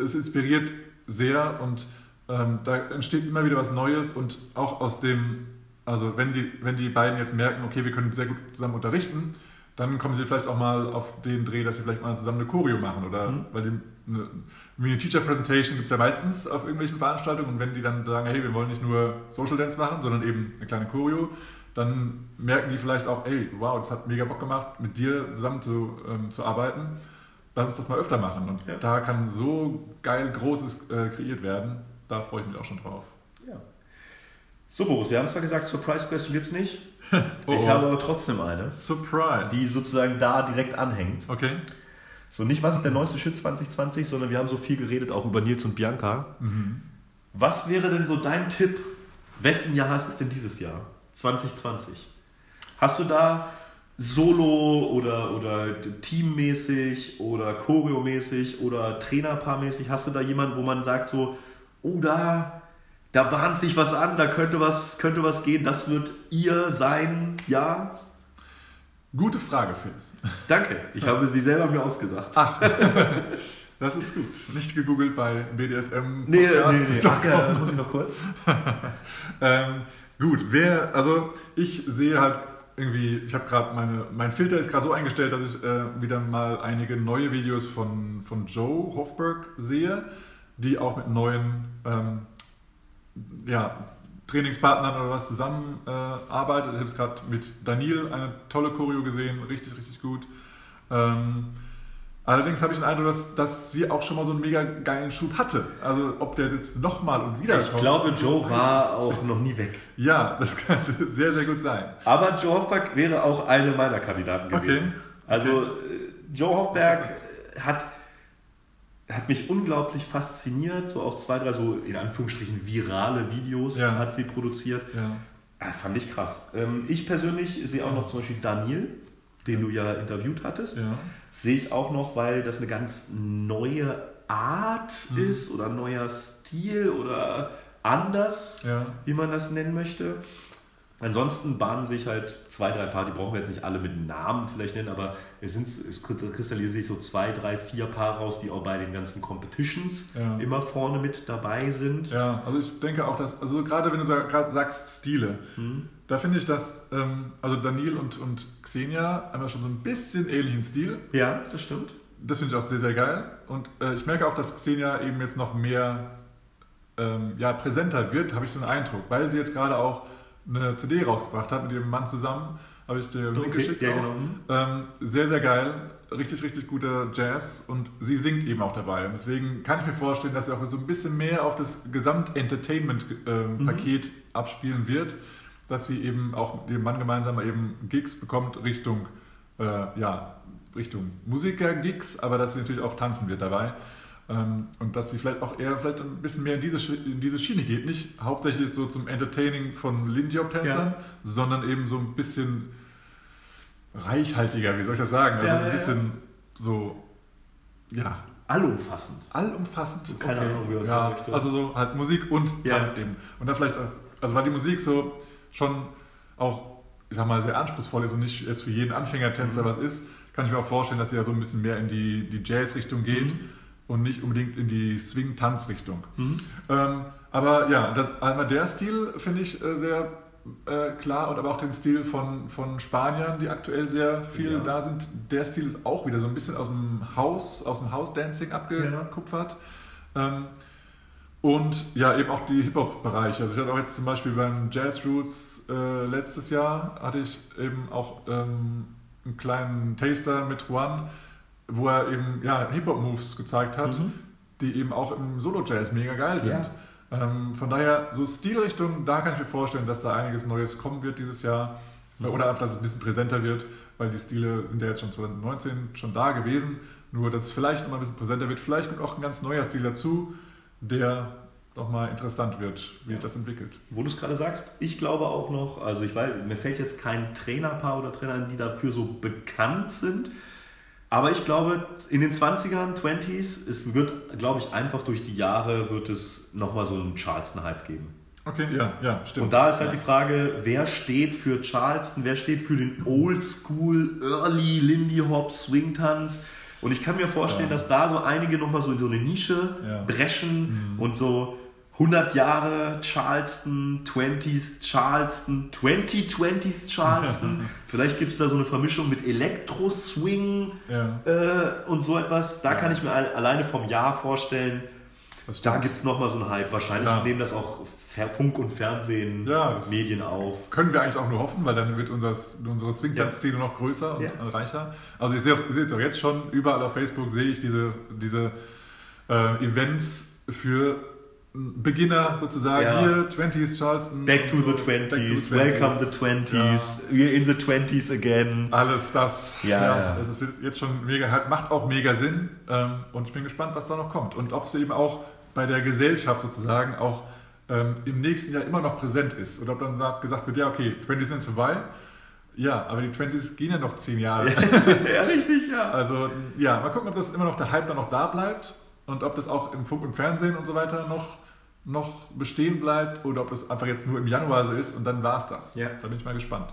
es inspiriert sehr und ähm, da entsteht immer wieder was Neues und auch aus dem, also wenn die, wenn die beiden jetzt merken, okay, wir können sehr gut zusammen unterrichten, dann kommen sie vielleicht auch mal auf den Dreh, dass sie vielleicht mal zusammen eine Choreo machen oder Mhm. weil die eine, wie eine Teacher Presentation gibt es ja meistens auf irgendwelchen Veranstaltungen und wenn die dann sagen, hey, wir wollen nicht nur Social Dance machen, sondern eben eine kleine Choreo, dann merken die vielleicht auch, ey, wow, das hat mega Bock gemacht, mit dir zusammen zu, ähm, zu arbeiten. Lass uns das mal öfter machen. Und Ja. da kann so geil Großes äh, kreiert werden. Da freue ich mich auch schon drauf. Ja. So, Boris, wir haben zwar gesagt, Surprise Question gibt es nicht. Oh, ich oh. habe aber trotzdem eine, Surprise. die sozusagen da direkt anhängt. okay. So, nicht was ist der neueste Shit 2020, sondern wir haben so viel geredet auch über Nils und Bianca. Mhm. Was wäre denn so dein Tipp? Wessen Jahr ist es denn dieses Jahr? 2020. Hast du da Solo oder, oder teammäßig oder choreomäßig oder Trainerpaarmäßig, hast du da jemanden, wo man sagt so, oh da, da bahnt sich was an, da könnte was, könnte was gehen, das wird ihr sein Jahr? Gute Frage, Phil. Danke, ich habe sie selber mir ausgesagt. Ach, das ist gut. Nicht gegoogelt bei BDSM. Nee, nee, nee. Ach, ja, muss ich noch kurz. Ähm, gut, wer, also ich sehe halt irgendwie, ich habe gerade meine, mein Filter ist gerade so eingestellt, dass ich äh, wieder mal einige neue Videos von, von Joe Hofberg sehe, die auch mit neuen ähm, ja, Trainingspartnern oder was zusammen äh. Ich habe es gerade mit Daniel eine tolle Choreo gesehen, richtig, richtig gut. Ähm, allerdings habe ich den Eindruck, dass, dass sie auch schon mal so einen mega geilen Schub hatte. Also ob der jetzt nochmal und wieder Ich kommt, glaube, Joe war auch noch nie weg. ja, das könnte sehr, sehr gut sein. Aber Joe Hofberg wäre auch eine meiner Kandidaten Okay. gewesen. Also äh, Joe Hofberg hat, hat mich unglaublich fasziniert. So auch zwei, drei so in Anführungsstrichen virale Videos Ja. hat sie produziert. Ja. Ah, fand ich krass. Ähm, ich persönlich sehe auch noch zum Beispiel Daniel, den du ja interviewt hattest. Ja. Sehe ich auch noch, weil das eine ganz neue Art Mhm. ist oder ein neuer Stil oder anders Ja. wie man das nennen möchte. Ansonsten bahnen sich halt zwei, drei Paar, die brauchen wir jetzt nicht alle mit Namen vielleicht nennen, aber es, sind, es kristallisieren sich so zwei, drei, vier Paar raus, die auch bei den ganzen Competitions Ja. immer vorne mit dabei sind. Ja, also ich denke auch, dass, also gerade wenn du sagst Stile, Hm? da finde ich, dass, ähm, also Daniel und, und Xenia haben ja schon so ein bisschen ähnlichen Stil. Ja, das stimmt. Das finde ich auch sehr, sehr geil. Und äh, ich merke auch, dass Xenia eben jetzt noch mehr ähm, ja, präsenter wird, habe ich so einen Eindruck, weil sie jetzt gerade auch eine CD rausgebracht hat mit ihrem Mann zusammen. Habe ich dir Okay, geschickt. ja, auch. genau. Ähm, sehr, sehr geil. Richtig, richtig guter Jazz und sie singt eben auch dabei. Und deswegen kann ich mir vorstellen, dass sie auch so ein bisschen mehr auf das Gesamt-Entertainment-Paket abspielen wird, dass sie eben auch mit ihrem Mann gemeinsam eben Gigs bekommt Richtung, äh, ja, Richtung Musiker-Gigs, aber dass sie natürlich auch tanzen wird dabei. Ähm, und dass sie vielleicht auch eher vielleicht ein bisschen mehr in diese, in diese Schiene geht. Nicht hauptsächlich so zum Entertaining von Lindy-Hop-Tänzern, Ja. sondern eben so ein bisschen reichhaltiger, wie soll ich das sagen? Also Ja, ein bisschen so, ja, Allumfassend. allumfassend. Keine Ahnung, wie man das ja, möchte. Also so halt Musik und. Tanz eben. Und dann vielleicht auch, also weil die Musik so schon auch, ich sag mal, sehr anspruchsvoll ist und nicht jetzt für jeden Anfängertänzer Mhm. was ist, kann ich mir auch vorstellen, dass sie ja so ein bisschen mehr in die, die Jazz-Richtung geht Mhm. Und nicht unbedingt in die Swing-Tanz-Richtung. Mhm. Ähm, aber ja, das, einmal der Stil finde ich äh, sehr äh, klar und aber auch den Stil von, von Spaniern, die aktuell sehr viel Ja. da sind. Der Stil ist auch wieder so ein bisschen aus dem Haus, aus dem House-Dancing abgekupfert. Ähm, Und ja, eben auch die Hip-Hop-Bereiche. Also ich hatte auch jetzt zum Beispiel beim Jazz Roots äh, letztes Jahr, hatte ich eben auch ähm, einen kleinen Taster mit Juan, wo er eben ja, Hip-Hop-Moves gezeigt hat, Mhm. die eben auch im Solo-Jazz mega geil sind. Ähm, von daher, so Stilrichtung, da kann ich mir vorstellen, dass da einiges Neues kommen wird dieses Jahr. Mhm. Oder einfach, dass es ein bisschen präsenter wird, weil die Stile sind ja jetzt schon 2019 schon da gewesen. Nur, dass es vielleicht nochmal ein bisschen präsenter wird. Vielleicht kommt auch ein ganz neuer Stil dazu, der nochmal interessant wird, wie sich das entwickelt. Wo du es gerade sagst, ich glaube auch noch, also ich weiß, mir fällt jetzt kein Trainerpaar oder Trainer ein, die dafür so bekannt sind. Aber ich glaube, in den 20ern, 20s, es wird, glaube ich, einfach durch die Jahre wird es nochmal so einen Charleston-Hype geben. Okay, ja, ja, stimmt. Und da ist halt ja. die Frage, wer steht für Charleston, wer steht für den Old School, Early Lindy Hop Swing Tanz. Und ich kann mir vorstellen, Ja. dass da so einige nochmal so in so eine Nische Ja. Mhm. brechen und so 100 Jahre Charleston, 20s Charleston, 2020s Charleston. Vielleicht gibt es da so eine Vermischung mit Elektro-Swing Ja, äh, und so etwas. Da Ja. kann ich mir al- alleine vom Jahr vorstellen, da gibt es nochmal so einen Hype. Wahrscheinlich Ja. nehmen das auch Funk und Fernsehen, Medien auf. Können wir eigentlich auch nur hoffen, weil dann wird unser, unsere Swing-Tanz-Szene noch größer und reicher. Also ich sehe, jetzt auch jetzt schon, überall auf Facebook sehe ich diese, diese äh, Events für Beginner sozusagen. Ja. Hier, 20s Charleston. Back to und the so. Back to 20s, 20s. welcome the 20s, we're in the 20s again. Alles das. Ja, ja. Das ist jetzt schon mega, macht auch mega Sinn. Ähm, und ich bin gespannt, was da noch kommt. Und ob es eben auch bei der Gesellschaft sozusagen auch ähm, im nächsten Jahr immer noch präsent ist. Oder ob dann sagt, gesagt wird, ja, okay, 20 sind vorbei. Ja, aber die 20s gehen ja noch 10 Jahre. ja, richtig, ja. Also ja, mal gucken, ob das immer noch der Hype dann noch da bleibt und ob das auch im Funk und Fernsehen und so weiter noch, noch bestehen bleibt oder ob das einfach jetzt nur im Januar so ist und dann war es das. Ja. Da bin ich mal gespannt.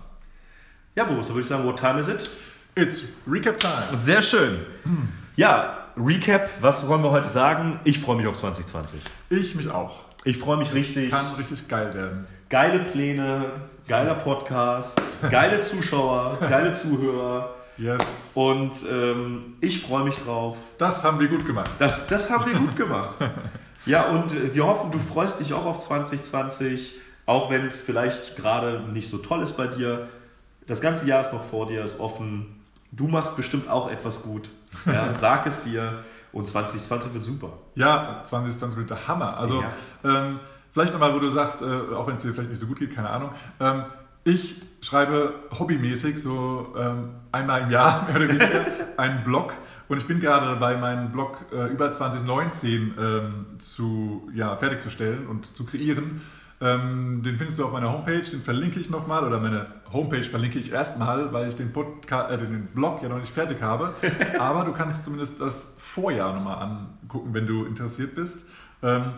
Ja, Boris, da würde ich sagen, what time is it? It's Recap Time. Sehr schön. Ja, Recap, was wollen wir heute sagen? Ich freue mich auf 2020. Ich mich auch. Ich freue mich Das richtig. kann richtig geil werden. Geile Pläne, geiler Podcast, geile Zuschauer, geile Zuhörer. Yes. Und ähm, ich freue mich drauf. Das haben wir gut gemacht. Das, das haben wir gut gemacht. Ja, und äh, wir hoffen, du freust dich auch auf 2020, auch wenn es vielleicht gerade nicht so toll ist bei dir. Das ganze Jahr ist noch vor dir, ist offen. Du machst bestimmt auch etwas gut. Ja, sag es dir. Und 2020 wird super. Ja, 2020 wird der Hammer. Also ähm, vielleicht nochmal, wo du sagst, äh, auch wenn es dir vielleicht nicht so gut geht, keine Ahnung. Ähm, ich schreibe hobbymäßig so ähm, einmal im Jahr mehr oder weniger einen Blog und ich bin gerade dabei, meinen Blog äh, über 2019 ähm, zu, ja, fertigzustellen und zu kreieren. Ähm, den findest du auf meiner Homepage, den verlinke ich nochmal oder meine Homepage verlinke ich erstmal, weil ich den, Podca äh, den Blog ja noch nicht fertig habe. Aber du kannst zumindest das Vorjahr nochmal angucken, wenn du interessiert bist. Ähm,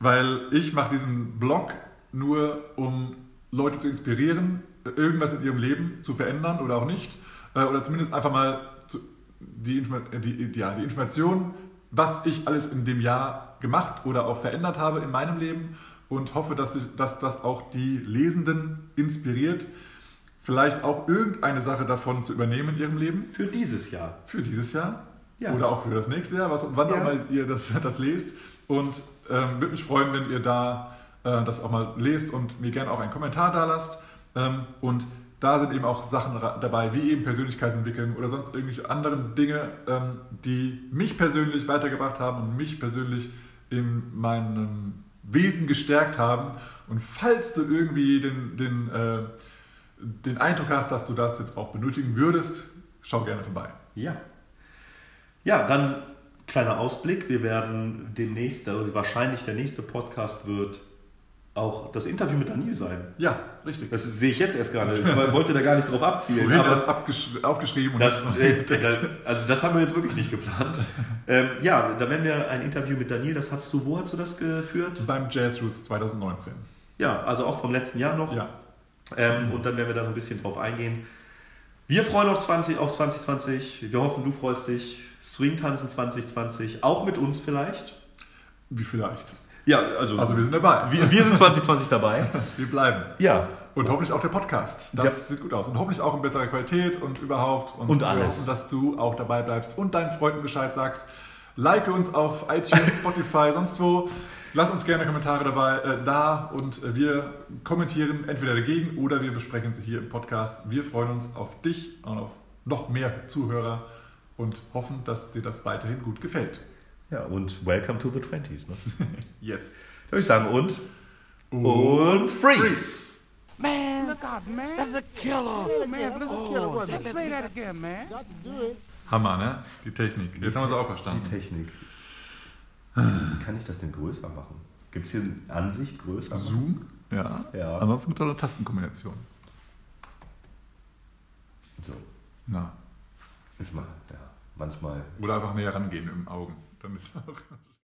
weil ich mache diesen Blog nur, um Leute zu inspirieren, irgendwas in ihrem Leben zu verändern oder auch nicht. Äh, oder zumindest einfach mal zu, die, die, die, ja, die Information, was ich alles in dem Jahr gemacht oder auch verändert habe in meinem Leben und hoffe, dass, ich, dass das auch die Lesenden inspiriert, vielleicht auch irgendeine Sache davon zu übernehmen in ihrem Leben Für dieses Jahr. für dieses Jahr Ja. oder auch für das nächste Jahr, was, wann Ja. auch mal ihr das, das lest. Und ähm, würde mich freuen, wenn ihr da äh, das auch mal lest und mir gerne auch einen Kommentar da lasst. Ähm, und da sind eben auch Sachen dabei, wie eben Persönlichkeitsentwicklung oder sonst irgendwelche anderen Dinge, ähm, die mich persönlich weitergebracht haben und mich persönlich in meinem Wesen gestärkt haben. Und falls du irgendwie den, den, äh, den Eindruck hast, dass du das jetzt auch benötigen würdest, schau gerne vorbei. Ja. Ja, dann kleiner Ausblick. Wir werden demnächst, also wahrscheinlich der nächste Podcast wird auch das Interview mit Daniel sein. Ja, richtig. Das sehe ich jetzt erst gerade. Ich wollte da gar nicht drauf abzielen. Vorhin aber erst aufgeschrieben und das, äh, das, also das haben wir jetzt wirklich nicht geplant. Ähm, ja, da werden wir ein Interview mit Daniel, das hast du, wo hast du das geführt? beim Jazz Roots 2019. Ja, also auch vom letzten Jahr noch. Ja, Ähm, und dann werden wir da so ein bisschen drauf eingehen. Wir freuen auf, 20, auf 2020. Wir hoffen, du freust dich. Swing tanzen 2020, auch mit uns vielleicht. wie vielleicht. Ja, also, Also wir sind dabei. wir, wir sind 2020 dabei. Wir bleiben. Ja, Und hoffentlich auch der Podcast. Das Ja. sieht gut aus. Und hoffentlich auch in besserer Qualität und überhaupt. Und wir alles. hoffen, dass du auch dabei bleibst und deinen Freunden Bescheid sagst. Like uns auf iTunes, Spotify, sonst wo. Lasst uns gerne Kommentare dabei äh, da und äh, wir kommentieren entweder dagegen oder wir besprechen sie hier im Podcast. Wir freuen uns auf dich und auf noch mehr Zuhörer und hoffen, dass dir das weiterhin gut gefällt. Ja, und welcome to the 20s. Ne? Yes. Da würde ich sagen, und, und freeze. Man, look out, man. That's a killer. Hey, man, that's a killer. Oh, just play that again, man. Got to do it. Hammer, ne? Die Technik. Jetzt haben wir es auch verstanden. Die Technik. Wie kann ich das denn größer machen? Gibt es hier eine Ansicht größer? machen? Zoom? Ja. Ja. Ansonsten mit toller Tastenkombination. So, Na. ist mal, ja, manchmal. Oder einfach näher rangehen im Augen. Dann ist auch.